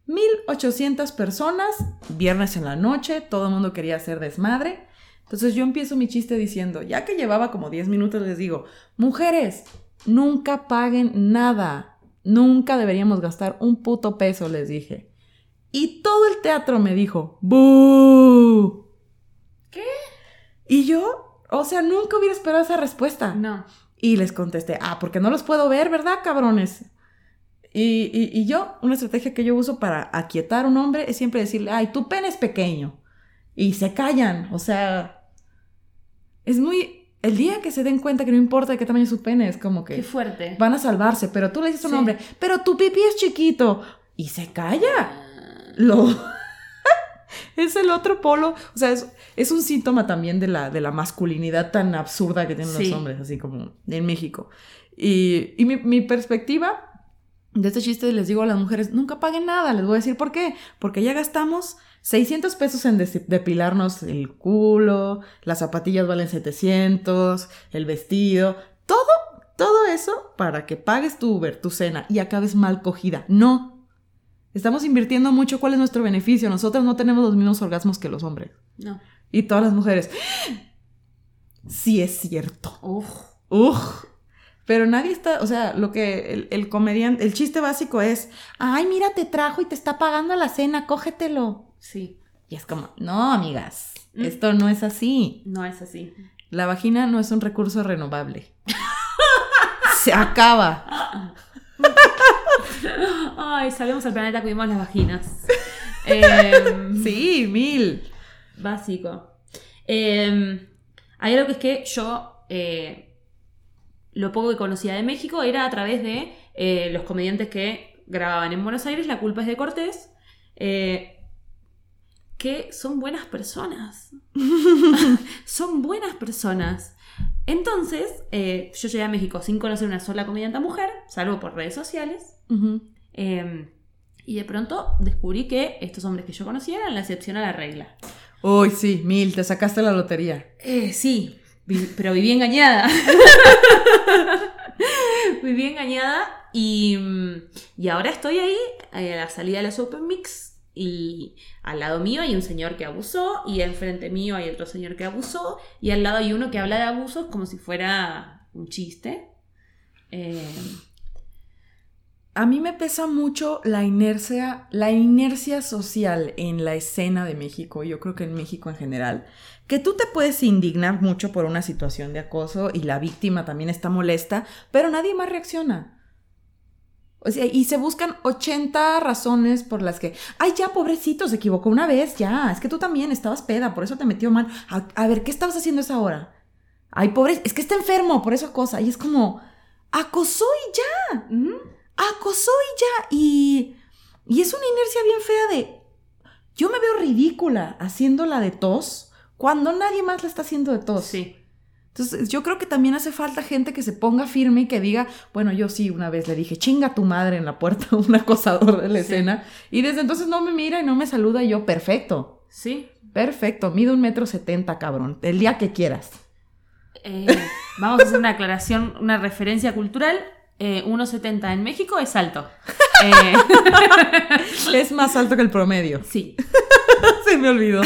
1800 personas, viernes en la noche, todo el mundo quería hacer desmadre. Entonces yo empiezo mi chiste diciendo, ya que llevaba como 10 minutos, les digo, mujeres, nunca paguen nada. Nunca deberíamos gastar un puto peso, les dije. Y todo el teatro me dijo, ¡Bú! ¿Qué? Y yo, o sea, nunca hubiera esperado esa respuesta. No. Y les contesté, ah, porque no los puedo ver, ¿verdad, cabrones? Y, y- y yo, una estrategia que yo uso para aquietar a un hombre es siempre decirle, ay, tu pene es pequeño. Y se callan, o sea, es muy... El día que se den cuenta que no importa de qué tamaño es su pene, es como que Qué fuerte. van a salvarse, pero tú le dices a un Sí. hombre, pero tu pipí es chiquito. Y se calla. Lo... *laughs* es el otro polo. O sea, es, es un síntoma también de la, de la masculinidad tan absurda que tienen Sí. los hombres, así como en México. Y, y mi, mi perspectiva de este chiste les digo a las mujeres, nunca paguen nada. Les voy a decir por qué. Porque ya gastamos 600 pesos en depilarnos el culo, las zapatillas valen 700, el vestido, todo, todo eso para que pagues tu Uber, tu cena y acabes mal cogida. No. Estamos invirtiendo mucho. ¿Cuál es nuestro beneficio? Nosotros no tenemos los mismos orgasmos que los hombres. No. Y todas las mujeres. Sí es cierto. Uf. Uf. Pero nadie está, o sea, lo que el, el comediante, el chiste básico es, ay, mira, te trajo y te está pagando la cena, cógetelo. Sí. Y es como, no, amigas, Mm. esto no es así. No es así. La vagina no es un recurso renovable. *laughs* Se acaba. *laughs* Ay, salvemos al planeta, cuidemos las vaginas. *laughs* Em, Sí, mil. Básico. Eh, hay algo que es que yo, eh, lo poco que conocía de México era a través de eh, los comediantes que grababan en Buenos Aires, La culpa es de Cortés, eh, que son buenas personas. *laughs* son buenas personas. Entonces, yo llegué a México sin conocer una sola comediante mujer, salvo por redes sociales. Ujú. Eh, y de pronto descubrí que estos hombres que yo conocía eran la excepción a la regla. Uy, sí, mil, te sacaste la lotería. Eh, sí, pero viví engañada. *laughs* Viví engañada y, mm, y ahora estoy ahí eh, a la salida de los Open Mix y al lado mío hay un señor que abusó y enfrente mío hay otro señor que abusó y al lado hay uno que habla de abusos como si fuera un chiste. Eh, A mí me pesa mucho la inercia, la inercia social en la escena de México, yo creo que en México en general, que tú te puedes indignar mucho por una situación de acoso y la víctima también está molesta, pero nadie más reacciona. O sea, y se buscan 80 razones por las que, ay, ya, pobrecito, se equivocó una vez, ya, es que tú también estabas peda, por eso te metió mal. A, ver, ¿qué estabas haciendo esa hora? Ay, pobre, es que está enfermo, por eso acosa. Y es como, acosó y ya. Acosó y ya. Y, y es una inercia bien fea de. Yo me veo ridícula haciéndola de tos cuando nadie más la está haciendo de tos. Sí. Entonces, yo creo que también hace falta gente que se ponga firme y que diga, bueno, yo sí una vez le dije, chinga tu madre en la puerta a *laughs* un acosador de la Sí. escena. Y desde entonces no me mira y no me saluda y yo, perfecto. Sí. Perfecto, mido un metro setenta, cabrón. El día que quieras. Eh, vamos a hacer una aclaración, una referencia cultural. Eh, 1,70 en México es alto. *laughs* Eh, Es más alto que el promedio. sí. *laughs* Se me olvidó.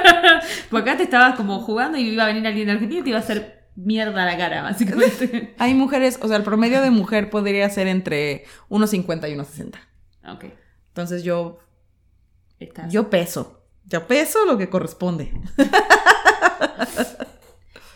*laughs* Porque acá te estabas como jugando y iba a venir alguien de Argentina y te iba a hacer mierda la cara, básicamente. Hay mujeres, o sea, el promedio de mujer podría ser entre 1,50 y 1,60. ok. Entonces yo, Estás. yo peso. Yo peso lo que corresponde.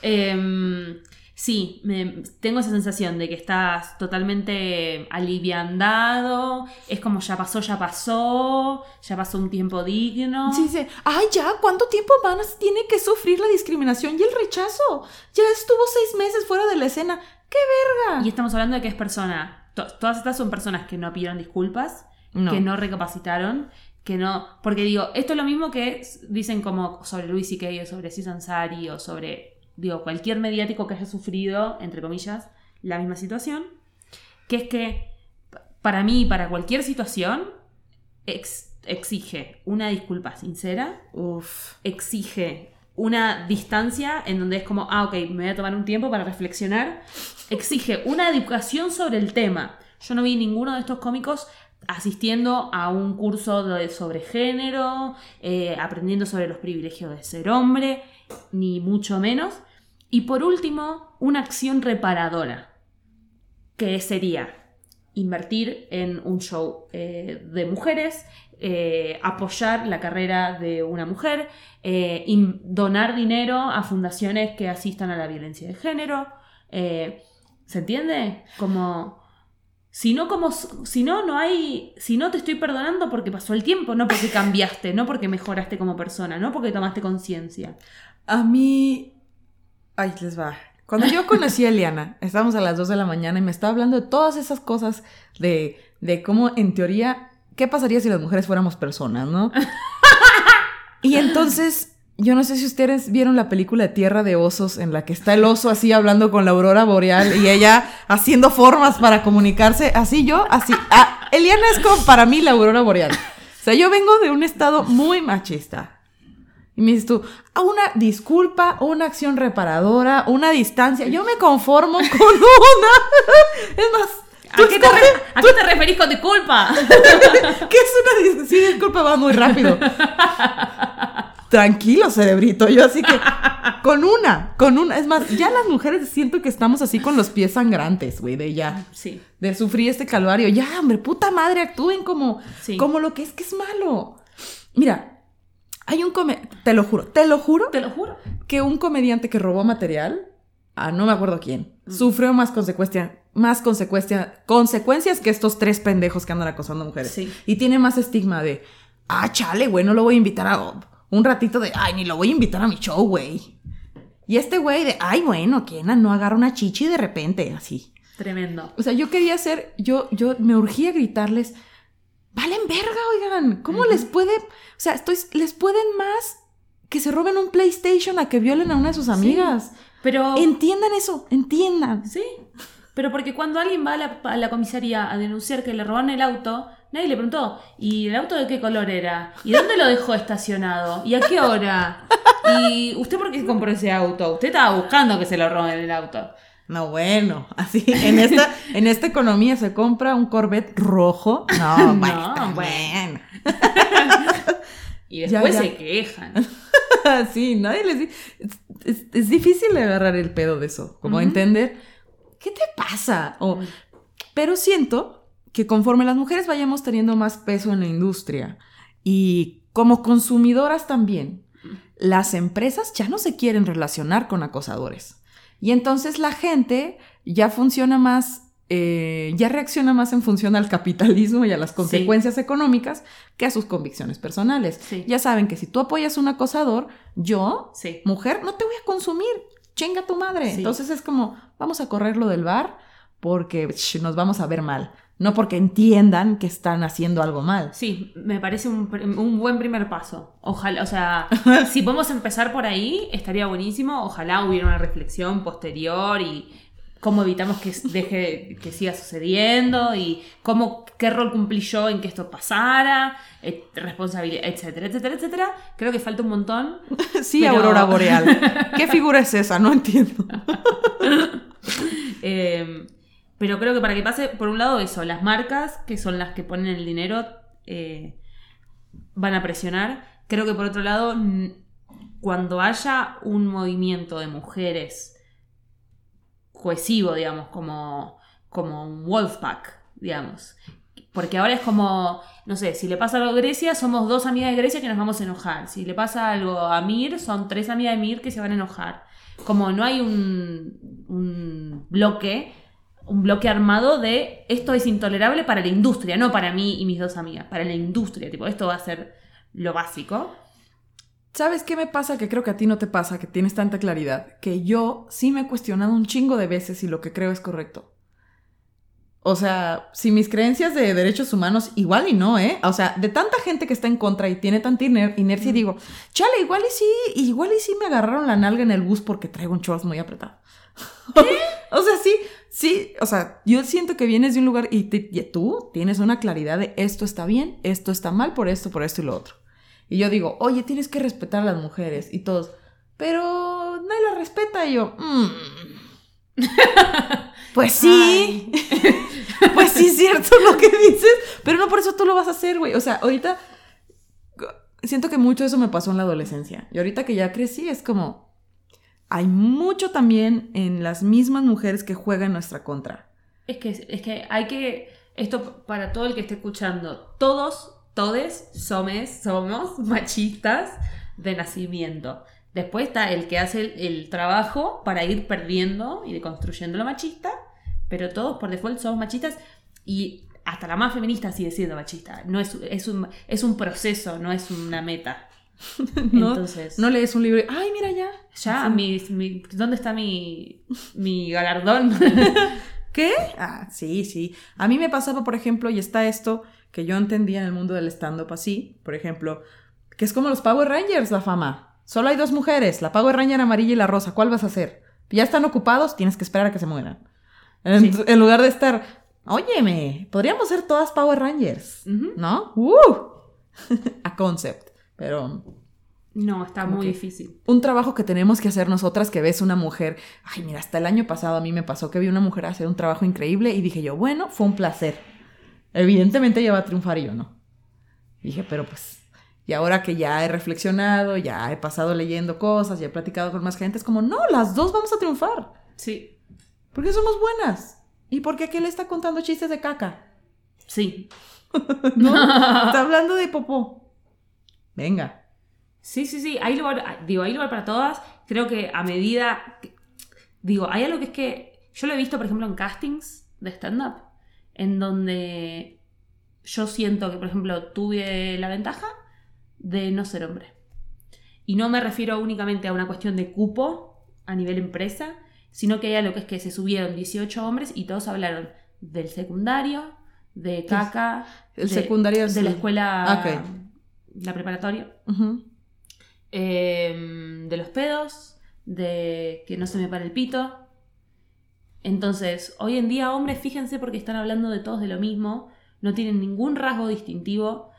Em, sí, me- tengo esa sensación de que estás totalmente aliviandado. Es como ya pasó, ya pasó. Ya pasó un tiempo digno. Sí, dice, ay, ya, ¿cuánto tiempo más tiene que sufrir la discriminación y el rechazo? Ya estuvo seis meses fuera de la escena. ¡Qué verga! Y estamos hablando de que es persona. to- todas estas son personas que no pidieron disculpas, No. que no recapacitaron, que no. Porque digo, esto es lo mismo que dicen como sobre Luis C.K. o sobre Aziz Ansari o sobre, digo, cualquier mediático que haya sufrido, entre comillas, la misma situación. Que es que, para mí, para cualquier situación, ex- exige una disculpa sincera, Uf. exige una distancia en donde es como, ah, ok, me voy a tomar un tiempo para reflexionar. Exige una educación sobre el tema. Yo no vi ninguno de estos cómicos asistiendo a un curso de- sobre género, eh, aprendiendo sobre los privilegios de ser hombre, ni mucho menos. Y por último, una acción reparadora, que sería invertir en un show eh, de mujeres, eh, apoyar la carrera de una mujer, eh, donar dinero a fundaciones que asistan a la violencia de género. ¿Se entiende? Como... Si no, como, si no, no hay. Si no te estoy perdonando porque pasó el tiempo, no porque cambiaste, no porque mejoraste como persona, no porque tomaste conciencia. A mí. Ay, les va. Cuando yo conocí a Eliana, estábamos a las 2 de la mañana y me estaba hablando de todas esas cosas de, de cómo, en teoría, ¿qué pasaría si las mujeres fuéramos personas, no? *laughs* Y entonces, yo no sé si ustedes vieron la película Tierra de Osos, en la que está el oso así hablando con la aurora boreal y ella haciendo formas para comunicarse. Así yo, así. Ah, Eliana es como para mí la aurora boreal. O sea, yo vengo de un estado muy machista. Y me dices tú, a una disculpa, una acción reparadora, una distancia. Yo me conformo con una. *laughs* Es más, ¿A qué, te ¿A qué te referís con disculpa? *laughs* ¿qué es una disculpa? Sí, disculpa, va muy rápido. *laughs* Tranquilo, cerebrito. Yo así que, *laughs* con una, con una. Es más, ya las mujeres siento que estamos así con los pies sangrantes, güey, de ya. Sí. De sufrir este calvario. Ya, hombre, puta madre, actúen como, Sí. como lo que es que es malo. Mira, hay un come... Te lo juro, te lo juro Te lo juro. que un comediante que robó material, a no me acuerdo quién, sufrió más consecuencias, más consecuencias, consecuencias que estos tres pendejos que andan acosando mujeres. Sí. Y tiene más estigma de, ah, chale, güey, no lo voy a invitar a un ratito de, ay, ni lo voy a invitar a mi show, güey. Y este güey de, ay, bueno, ¿quién no agarra una chichi de repente? Así. Tremendo. O sea, yo quería hacer, yo, yo me urgía gritarles, valen verga, oigan, ¿cómo les puede, o sea, estoy, les pueden más que se roben un PlayStation a que violen a una de sus amigas? Pero. Entiendan eso, entiendan. Sí. Pero porque cuando alguien va a la, a la comisaría a denunciar que le robaron el auto, nadie le preguntó, ¿y el auto de qué color era? ¿Y dónde lo dejó estacionado? ¿Y a qué hora? ¿Y usted por qué compró ese auto? Usted estaba buscando que se lo roben el auto. No, bueno, así, en esta, en esta economía se compra un Corvette rojo. No, *laughs* No, bueno. Y después ya. se quejan. *laughs* Sí, nadie les dice. Es, es- es difícil agarrar el pedo de eso, como entender, ¿qué te pasa? O, pero siento que conforme las mujeres vayamos teniendo más peso en la industria y como consumidoras también, las empresas ya no se quieren relacionar con acosadores. Y entonces la gente ya funciona más, eh, ya reacciona más en función al capitalismo y a las consecuencias económicas que a sus convicciones personales. Sí. Ya saben que si tú apoyas a un acosador, yo, Sí. mujer, no te voy a consumir. Chinga tu madre. Entonces es como, vamos a correrlo del bar porque sh, nos vamos a ver mal. No porque entiendan que están haciendo algo mal. Sí, me parece un, un buen primer paso. Ojalá, o sea, *laughs* si podemos empezar por ahí, estaría buenísimo. Ojalá hubiera una reflexión posterior y cómo evitamos que deje que siga sucediendo y cómo qué rol cumplí yo en que esto pasara, responsabilidad, etcétera, etcétera, etcétera. Creo que falta un montón. *laughs* Sí, Pero- Aurora Boreal. *laughs* ¿Qué figura es esa? No entiendo. Eh, pero creo que para que pase, por un lado, eso, las marcas, que son las que ponen el dinero, eh, van a presionar. Creo que por otro lado, cuando haya un movimiento de mujeres cohesivo, digamos, como, como un Wolfpack, digamos. Porque ahora es como, no sé, si le pasa algo a Grecia, somos dos amigas de Grecia que nos vamos a enojar. Si le pasa algo a Mir, son tres amigas de Mir que se van a enojar. Como no hay un bloque, un bloque armado de esto es intolerable para la industria, no para mí y mis dos amigas, para la industria. Tipo, esto va a ser lo básico. ¿Sabes qué me pasa? Que creo que a ti no te pasa, que tienes tanta claridad. Que yo sí me he cuestionado un chingo de veces si lo que creo es correcto. O sea, si mis creencias de derechos humanos, igual y no, ¿eh? O sea, de tanta gente que está en contra y tiene tanta iner- inercia, digo, chale, igual y sí, igual y sí me agarraron la nalga en el bus porque traigo un short muy apretado. *laughs* o sea, sí, sí, o sea, yo siento que vienes de un lugar y, te- y tú tienes una claridad de esto está bien, esto está mal por esto, por esto y lo otro. Y yo digo, oye, tienes que respetar a las mujeres y todos, pero nadie las respeta y yo, "Mm". *laughs* pues sí. *laughs* Pues sí, es cierto lo que dices, pero no por eso tú lo vas a hacer, güey. O sea, ahorita siento que mucho de eso me pasó en la adolescencia. Y ahorita que ya crecí, es como. Hay mucho también en las mismas mujeres que juegan en nuestra contra. Es que, es que hay que. Esto para todo el que esté escuchando. Todos, todes, somos, somos machistas de nacimiento. Después está el que hace el, el trabajo para ir perdiendo y deconstruyendo lo machista. Pero todos por default somos machistas. Y hasta la más feminista sigue siendo machista. No es, es, un, es un proceso, no es una meta. *laughs* ¿no? Entonces. No lees un libro y, ay, mira ya. Ya, mi, mi- ¿dónde está mi, mi galardón? *laughs* ¿Qué? Ah, sí, sí. A mí me pasaba, por ejemplo, y está esto que yo entendía en el mundo del stand-up así, por ejemplo, que es como los Power Rangers, la fama. Solo hay dos mujeres, la Power Ranger amarilla y la rosa. ¿Cuál vas a hacer? Ya están ocupados, tienes que esperar a que se mueran. En, Sí. en lugar de estar, óyeme, podríamos ser todas Power Rangers, Ujú. ¿no? ¡Uh! *laughs* a concept. Pero No, está muy difícil. un trabajo que tenemos que hacer nosotras que ves una mujer, ay, mira, hasta el año pasado a mí me pasó que vi una mujer hacer un trabajo increíble y dije yo, bueno, fue un placer. Evidentemente ella va a triunfar y yo no. Dije, pero pues, y ahora que ya he reflexionado, ya he pasado leyendo cosas, ya he platicado con más gente, es como, no, las dos vamos a triunfar, Sí, porque somos buenas. ¿Y porque aquel está contando chistes de caca? sí. *laughs* ¿No? *laughs* está hablando de popó. Venga. Sí, sí, sí. Hay lugar, digo, hay lugar para todas. Creo que a medida. que- digo, hay algo que es que. Yo lo he visto, por ejemplo, en castings de stand-up. En donde yo siento que, por ejemplo, tuve la ventaja de no ser hombre. Y no me refiero únicamente a una cuestión de cupo a nivel empresa, sino que hay algo que es que se subieron 18 hombres y todos hablaron del secundario, de caca, El de- secundario de la el- escuela, Ah. La preparatoria, eh, de los pedos, de que no se me para el pito. Entonces, hoy en día, hombres, fíjense porque están hablando de todos de lo mismo, no tienen ningún rasgo distintivo.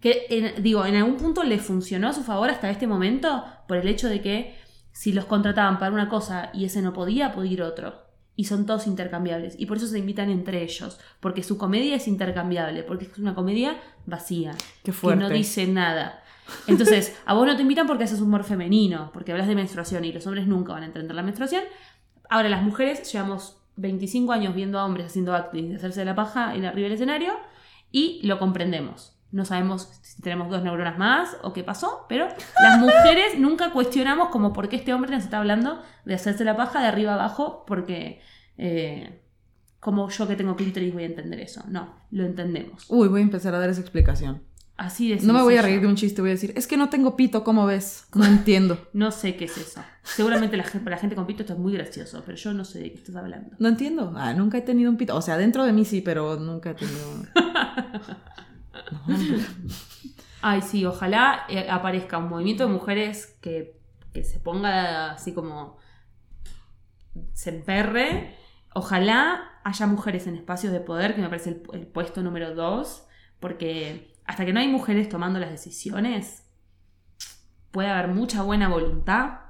Que, en- digo, en algún punto le funcionó a su favor hasta este momento por el hecho de que si los contrataban para una cosa y ese no podía, podía ir otro. Y son todos intercambiables. Y por eso se invitan entre ellos. Porque su comedia es intercambiable. Porque es una comedia vacía. Qué Que no dice nada. Entonces, *laughs* a vos no te invitan porque haces humor femenino. Porque hablas de menstruación y los hombres nunca van a entender la menstruación. Ahora, las mujeres llevamos 25 años viendo a hombres haciendo acting de hacerse la paja en arriba del escenario y lo comprendemos. No sabemos si tenemos dos neuronas más o qué pasó, pero las mujeres *laughs* nunca cuestionamos como por qué este hombre nos está hablando de hacerse la paja de arriba abajo porque eh, como yo que tengo clítoris voy a entender eso. No, lo entendemos. Uy, voy a empezar a dar esa explicación. Así de No me voy a reír de un chiste, voy a decir, es que no tengo pito, ¿cómo ves? No *laughs* entiendo. No sé qué es eso. Seguramente la gente, para la gente con pito esto es muy gracioso, pero yo no sé de qué estás hablando. No entiendo. Ah, nunca he tenido un pito. O sea, dentro de mí sí, pero nunca he tenido. *laughs* *laughs* Ay, sí, ojalá eh, aparezca un movimiento de mujeres que, que se ponga así como. se emperre. Ojalá haya mujeres en espacios de poder, que me parece el, el puesto número dos, porque hasta que no hay mujeres tomando las decisiones, puede haber mucha buena voluntad,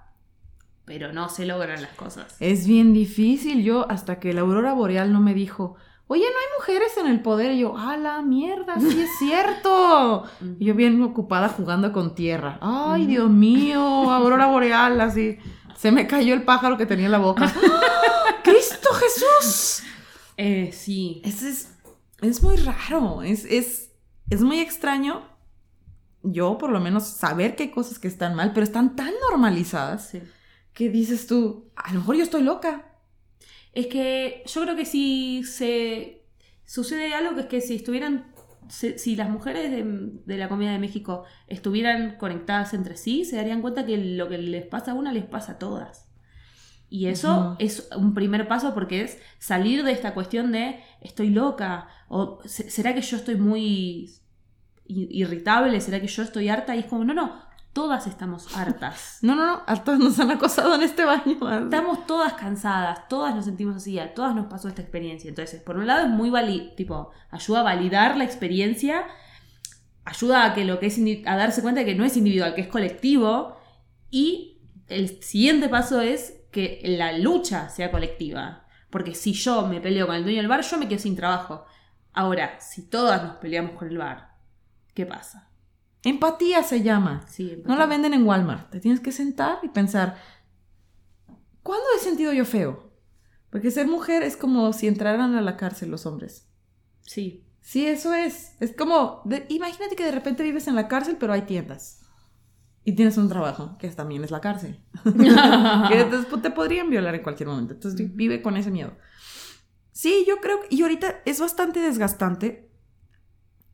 pero no se logran las cosas. Es bien difícil. Yo, hasta que la aurora boreal no me dijo, oye, no hay mujeres en el poder. Y yo, ¡ah, la mierda! ¡Sí es cierto! *laughs* Y yo bien ocupada jugando con tierra. ¡Ay. Dios mío! Aurora boreal, así. Se me cayó el pájaro que tenía en la boca. *laughs* ¡Ah! ¡Cristo Jesús! Eh, sí. Es, es, es muy raro, es, es, es muy extraño. Yo, por lo menos, saber que hay cosas que están mal, pero están tan normalizadas sí. que dices tú, a lo mejor yo estoy loca. Es que yo creo que si se sucede algo que es que si estuvieran si, si las mujeres de, de la comida de México estuvieran conectadas entre sí, se darían cuenta que lo que les pasa a una les pasa a todas. Y eso es un primer paso porque es salir de esta cuestión de estoy loca o "Se- será que yo estoy muy irritable, será que yo estoy harta y es como no, no, todas estamos hartas. *laughs* No, no, no, todos nos han acosado en este baño. Estamos todas cansadas, todas nos sentimos así, a todas nos pasó esta experiencia. Entonces, por un lado es muy vali tipo, ayuda a validar la experiencia, ayuda a que lo que es a darse cuenta de que no es individual, que es colectivo y el siguiente paso es que la lucha sea colectiva, porque si yo me peleo con el dueño del bar, yo me quedo sin trabajo. Ahora, si todas nos peleamos con el bar, ¿qué pasa? Empatía se llama. Sí, No la venden en Walmart. Te tienes que sentar y pensar, ¿cuándo he sentido yo feo? Porque ser mujer es como si entraran a la cárcel los hombres. Sí. Sí, eso es. Es como, de- imagínate que de repente vives en la cárcel, pero hay tiendas. Y tienes un trabajo, que también es la cárcel. *laughs* que entonces, pues, te podrían violar en cualquier momento. Entonces vive con ese miedo. Sí, yo creo. Y ahorita es bastante desgastante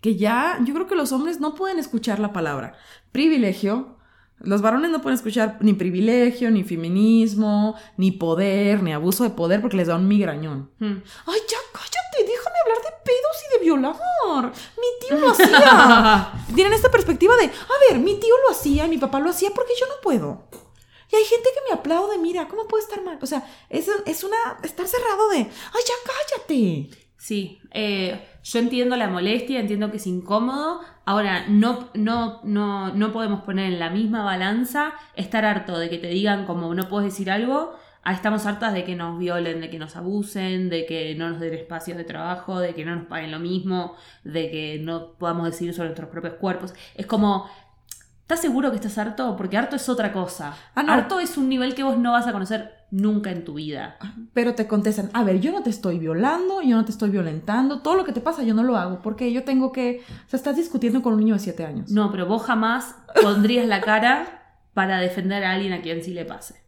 que ya... Yo creo que los hombres no pueden escuchar la palabra privilegio. Los varones no pueden escuchar ni privilegio, ni feminismo, ni poder, ni abuso de poder porque les da un migrañón. Hmm. Ay, ya cállate, déjame hablar de pedos y de violar. Mi tío lo hacía. *laughs* Tienen esta perspectiva de, a ver, mi tío lo hacía, mi papá lo hacía porque yo no puedo. Y hay gente que me aplaude, mira, ¿cómo puede estar mal? O sea, es, es una, estar cerrado de, ay, ya cállate. Sí, eh, yo entiendo la molestia, entiendo que es incómodo. Ahora, no, no, no, no podemos poner en la misma balanza estar harto de que te digan como no puedes decir algo, a estamos hartas de que nos violen, de que nos abusen, de que no nos den espacios de trabajo, de que no nos paguen lo mismo, de que no podamos decidir sobre nuestros propios cuerpos. Es como, ¿estás seguro que estás harto? Porque harto es otra cosa. Ah, no. Harto es un nivel que vos no vas a conocer nunca en tu vida. Pero te contestan, a ver, yo no te estoy violando, yo no te estoy violentando, todo lo que te pasa yo no lo hago, porque yo tengo que, o sea, estás discutiendo con un niño de 7 años. No, pero vos jamás pondrías la cara para defender a alguien a quien sí le pase.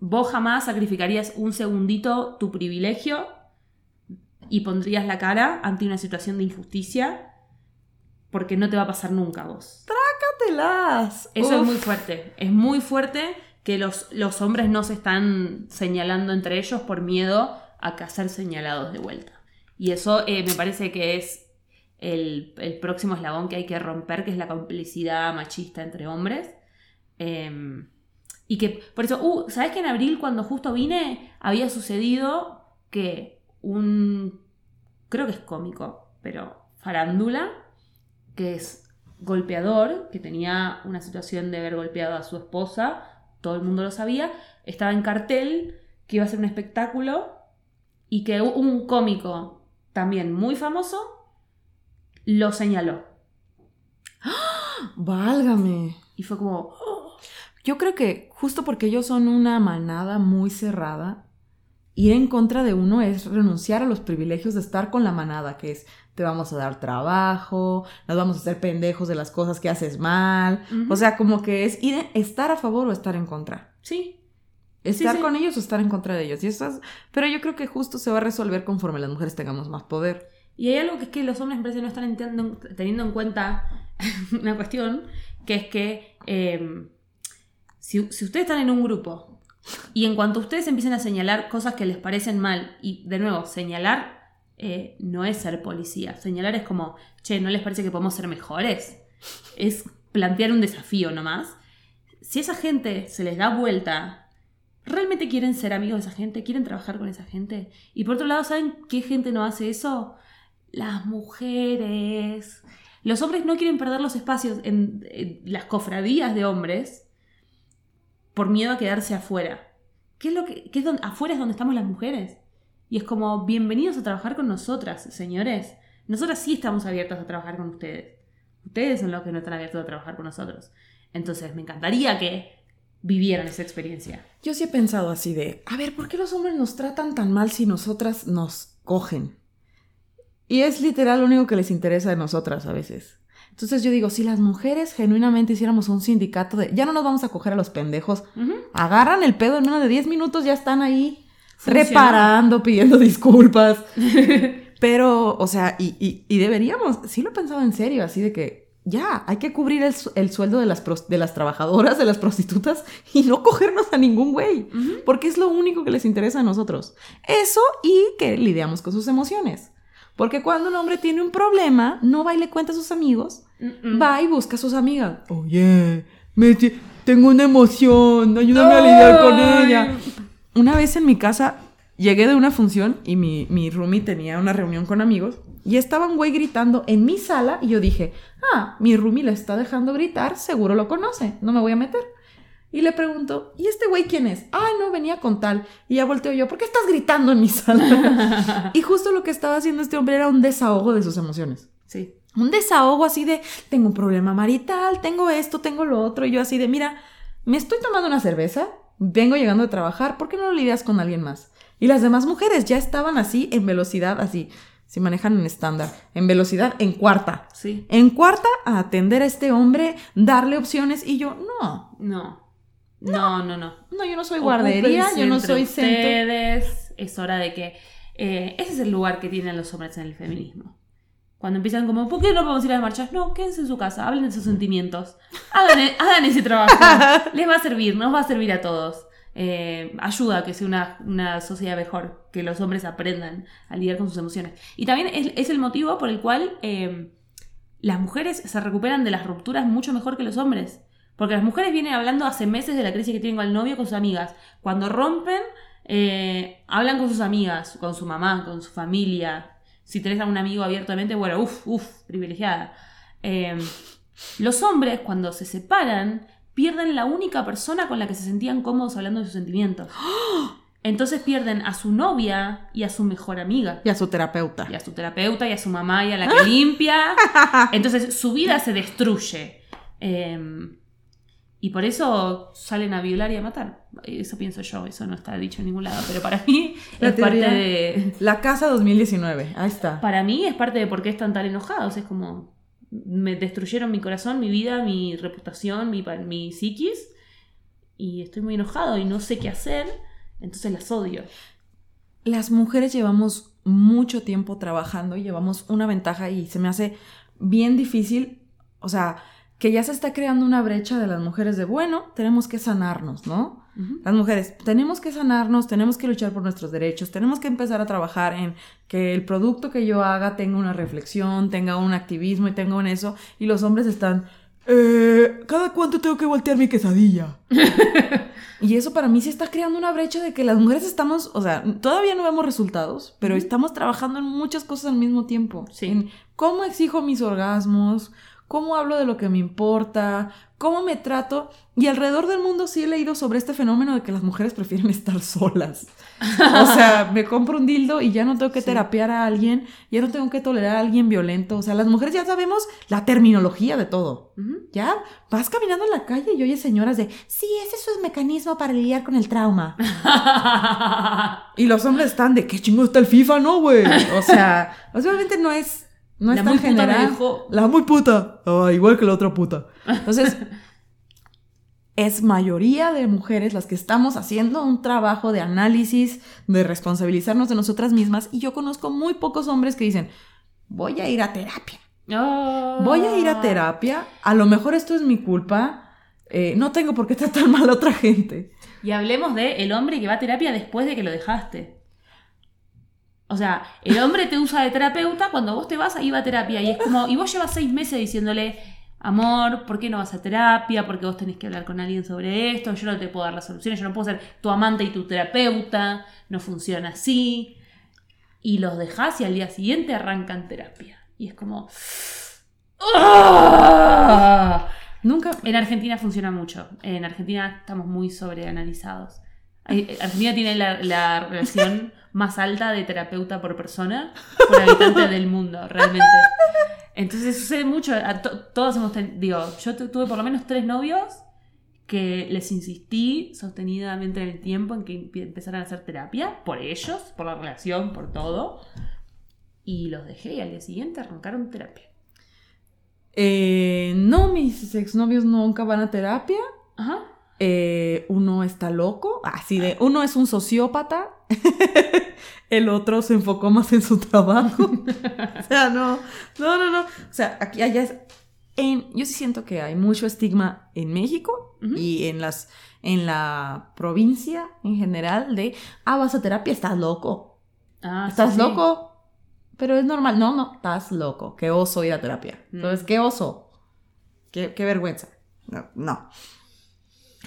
Vos jamás sacrificarías un segundito tu privilegio y pondrías la cara ante una situación de injusticia porque no te va a pasar nunca a vos. Cátelas. Eso es muy fuerte. Es muy fuerte que los, los hombres no se están señalando entre ellos por miedo a que ser señalados de vuelta. Y eso eh, me parece que es el, el próximo eslabón que hay que romper, que es la complicidad machista entre hombres. Eh, y que, por eso, uh, ¿sabes que en abril cuando justo vine había sucedido que un, creo que es cómico, pero farándula, que es golpeador, que tenía una situación de haber golpeado a su esposa, todo el mundo lo sabía, estaba en cartel que iba a ser un espectáculo y que un cómico también muy famoso lo señaló. *gasps* Válgame. Y fue como, *gasps* Yo creo que justo porque ellos son una manada muy cerrada, ir en contra de uno es renunciar a los privilegios de estar con la manada, que es te vamos a dar trabajo, nos vamos a hacer pendejos de las cosas que haces mal. O sea, como que es ir, estar a favor o estar en contra. sí, Estar sí. con ellos o estar en contra de ellos. Y eso es- pero yo creo que justo se va a resolver conforme las mujeres tengamos más poder. Y hay algo que es que los hombres me parece no están entiendo- teniendo en cuenta *laughs* una cuestión, que es que eh, si, si ustedes están en un grupo y en cuanto ustedes empiecen a señalar cosas que les parecen mal, y de nuevo, señalar eh, no es ser policía, señalar es como, che, ¿no les parece que podemos ser mejores? Es plantear un desafío nomás. Si esa gente se les da vuelta, ¿realmente quieren ser amigos de esa gente? ¿Quieren trabajar con esa gente? Y por otro lado, ¿saben qué gente no hace eso? Las mujeres. Los hombres no quieren perder los espacios en, en las cofradías de hombres por miedo a quedarse afuera. ¿Qué es lo que, es donde, afuera es donde estamos las mujeres? Y es como, bienvenidos a trabajar con nosotras, señores. Nosotras sí estamos abiertas a trabajar con ustedes. Ustedes son los que no están abiertos a trabajar con nosotros. Entonces, me encantaría que vivieran esa experiencia. Yo sí he pensado así de, a ver, ¿por qué los hombres nos tratan tan mal si nosotras nos cogen? Y es literal lo único que les interesa de nosotras a veces. Entonces yo digo, si las mujeres genuinamente hiciéramos un sindicato de, ya no nos vamos a coger a los pendejos, agarran el pedo en menos de 10 minutos, ya están ahí reparando, pidiendo disculpas. *laughs* Pero, o sea, y, y- y deberíamos, sí lo he pensado en serio, así de que ya, hay que cubrir el, el sueldo de las, de las trabajadoras, de las prostitutas y no cogernos a ningún güey, porque es lo único que les interesa a nosotros. Eso y que lidiamos con sus emociones. Porque cuando un hombre tiene un problema, no va y le cuenta a sus amigos, Mm-mm. va y busca a sus amigas. Oye, me tengo una emoción, ayúdame a lidiar con Ay. ella. Una vez en mi casa llegué de una función y mi, mi roomie tenía una reunión con amigos y estaba un güey gritando en mi sala y yo dije, ah, mi roomie le está dejando gritar, seguro lo conoce, no me voy a meter. Y le pregunto, ¿y este güey quién es? Ah, no, venía con tal. Y ya volteo yo, ¿por qué estás gritando en mi sala? *laughs* y justo lo que estaba haciendo este hombre era un desahogo de sus emociones. Sí. Un desahogo así de, tengo un problema marital, tengo esto, tengo lo otro. Y yo así de, mira, me estoy tomando una cerveza, vengo llegando a trabajar, ¿por qué no lo lidias con alguien más? Y las demás mujeres ya estaban así en velocidad, así, si manejan en estándar, en velocidad en cuarta. Sí. En cuarta a atender a este hombre, darle opciones y yo, no, No. No, no, no. no, yo no soy guardería, Ocúpense yo no soy centro. ustedes. Es hora de que. eh, ese es el lugar que tienen los hombres en el feminismo. Cuando empiezan como, ¿por qué no podemos ir a las marchas? No, quédense en su casa, hablen de sus sentimientos. Hagan, e- hagan ese trabajo. *laughs* Les va a servir, nos va a servir a todos. Eh, ayuda a que sea una, una sociedad mejor, que los hombres aprendan a lidiar con sus emociones. Y también es, es el motivo por el cual eh, las mujeres se recuperan de las rupturas mucho mejor que los hombres. Porque las mujeres vienen hablando hace meses de la crisis que tienen con el novio, con sus amigas. Cuando rompen, eh, hablan con sus amigas, con su mamá, con su familia. Si tenés a un amigo abiertamente, bueno, uff, uff, privilegiada. Eh, los hombres, cuando se separan, pierden la única persona con la que se sentían cómodos hablando de sus sentimientos. *gasps* Entonces pierden a su novia y a su mejor amiga Y a su terapeuta. y a su terapeuta y a su mamá y a la que *laughs* limpia. *laughs* Entonces su vida se destruye. Eh, y por eso salen a violar y a matar. Eso pienso yo, eso no está dicho en ningún lado, pero para mí *laughs* La es parte teoría. de... La casa 2019, ahí está. Para mí es parte de por qué están tan enojados. Es como, me destruyeron mi corazón, mi vida, mi reputación, mi, mi psiquis. Y estoy muy enojado y no sé qué hacer. Entonces las odio. las mujeres llevamos mucho tiempo trabajando y llevamos una ventaja y se me hace bien difícil, o sea, que ya se está creando una brecha de las mujeres de, bueno, tenemos que sanarnos, ¿no? Las mujeres, tenemos que sanarnos, tenemos que luchar por nuestros derechos, tenemos que empezar a trabajar en que el producto que yo haga tenga una reflexión, tenga un activismo y tenga un eso, y los hombres están, eh, ¿cada cuánto tengo que voltear mi quesadilla? *laughs* Y eso para mí sí está creando una brecha de que las mujeres estamos, o sea, todavía no vemos resultados, pero estamos trabajando en muchas cosas al mismo tiempo. Sí. En cómo exijo mis orgasmos, cómo hablo de lo que me importa, cómo me trato. Y alrededor del mundo sí he leído sobre este fenómeno de que las mujeres prefieren *laughs* estar solas. O sea, me compro un dildo y ya no tengo que Sí. terapiar a alguien, ya no tengo que tolerar a alguien violento. O sea, las mujeres ya sabemos la terminología de todo. Ya vas caminando en la calle y oyes señoras de, sí, ese es su mecanismo para lidiar con el trauma. *laughs* Y los hombres están de, ¿qué chingo está el FIFA, no, güey? O sea, *laughs* obviamente no es, no es tan muy puta me general. dejó. La muy puta. Ah, igual que la otra puta. Entonces, *laughs* es mayoría de mujeres las que estamos haciendo un trabajo de análisis, de responsabilizarnos de nosotras mismas. Y yo conozco muy pocos hombres que dicen, voy a ir a terapia. Oh. Voy a ir a terapia. A lo mejor esto es mi culpa. eh, no tengo por qué tratar *laughs* mal a otra gente. Y hablemos de el hombre que va a terapia después de que lo dejaste. O sea, el hombre te usa de terapeuta cuando vos te vas, ahí va a terapia. Y es como, y vos llevas seis meses diciéndole, amor, ¿por qué no vas a terapia? Porque vos tenés que hablar con alguien sobre esto. Yo no te puedo dar las soluciones, yo no puedo ser tu amante y tu terapeuta. No funciona así. Y los dejás y al día siguiente arrancan terapia. Y es como. ¡Ah! Nunca. En Argentina funciona mucho. En Argentina estamos muy sobreanalizados. Argentina tiene la, la relación más alta de terapeuta por persona por habitante del mundo, realmente. Entonces sucede mucho. a to- todos hemos tenido. Digo, yo tu- tuve por lo menos tres novios que les insistí sostenidamente en el tiempo en que empe- empezaran a hacer terapia por ellos, por la relación, por todo. Y los dejé y al día siguiente arrancaron terapia. Eh, no, mis exnovios nunca van a terapia. Ajá. Eh, uno está loco, así de, uno es un sociópata, *laughs* el otro se enfocó más en su trabajo. *laughs* o sea, no, no, no, no. O sea, aquí allá es. En, yo sí siento que hay mucho estigma en México y en las en la provincia en general de ah vas a terapia estás loco Ah, estás sí, sí. loco pero es normal no no estás loco qué oso ir a terapia Mm. entonces qué oso qué, qué vergüenza no, no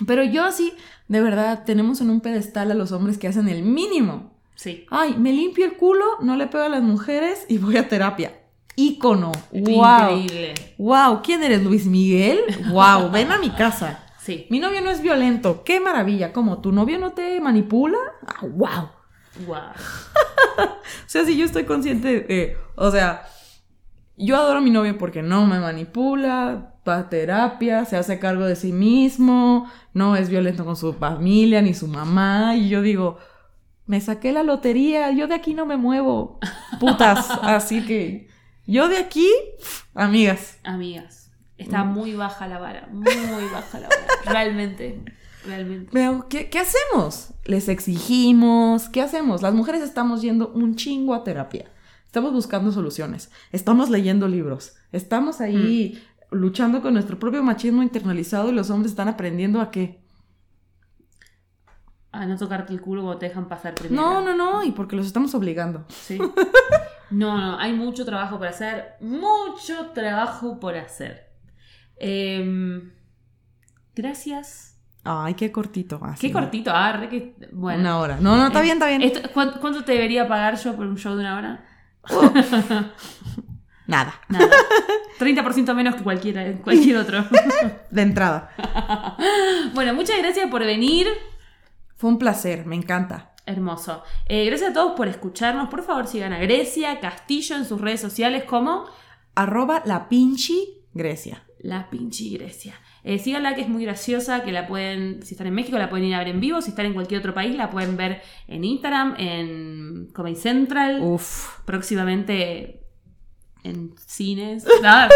pero yo sí de verdad tenemos en un pedestal a los hombres que hacen el mínimo. Sí. ay me limpio el culo no le pego a las mujeres y voy a terapia. Ícono. Wow Increíble. wow quién eres Luis Miguel wow ven a mi casa. Sí. mi novio no es violento. Qué maravilla. Como tu novio no te manipula ah, wow Wow. *laughs* o sea, si yo estoy consciente, de, o sea, yo adoro a mi novio porque no me manipula, va a terapia, se hace cargo de sí mismo, no es violento con su familia ni su mamá, y yo digo, me saqué la lotería, yo de aquí no me muevo, *laughs* putas, así que yo de aquí, amigas. Amigas, está Mm. muy baja la vara. Muy baja la vara. *laughs* Realmente. Realmente. Pero, ¿qué, qué hacemos? Les exigimos, ¿qué hacemos? Las mujeres estamos yendo un chingo a terapia. Estamos buscando soluciones. Estamos leyendo libros. Estamos ahí luchando con nuestro propio machismo internalizado y los hombres están aprendiendo a qué. A no tocarte el culo cuando te dejan pasar primero. No, no, no, y porque los estamos obligando. Sí. No, no, hay mucho trabajo por hacer. Mucho trabajo por hacer. Em, gracias. Ay, qué cortito. así, Qué cortito. Ah, re que. Bueno. Una hora. No, no, está Eh, bien, está bien. esto- ¿cuánto, cuánto te debería pagar yo por un show de una hora? *laughs* Nada, Nada. 30% menos que cualquiera, cualquier otro. *laughs* de entrada. bueno, muchas gracias por venir. Fue un placer, me encanta. Hermoso. Eh, gracias a todos por escucharnos. Por favor, sigan a Grecia Castillo en sus redes sociales como Arroba la pinchi Grecia. La Pinchi Grecia. Eh, síganla que es muy graciosa, que la pueden, si están en México, la pueden ir a ver en vivo. Si están en cualquier otro país, la pueden ver en Instagram, en Comedy Central. Uf. próximamente en cines. *laughs* Nada,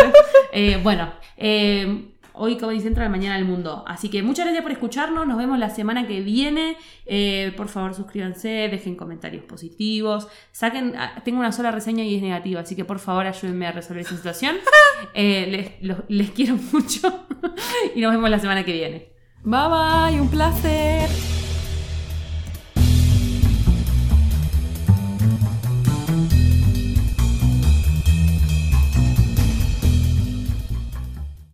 eh, bueno, eh, hoy Comedy Central, mañana el mundo. Así que muchas gracias por escucharnos. Nos vemos la semana que viene. Eh, por favor, suscríbanse, dejen comentarios positivos. Saquen, ah, tengo una sola reseña y es negativa, así que por favor ayúdenme a resolver esa situación. *laughs* Eh, les, los- les quiero mucho *laughs* y nos vemos la semana que viene. Bye bye, un placer.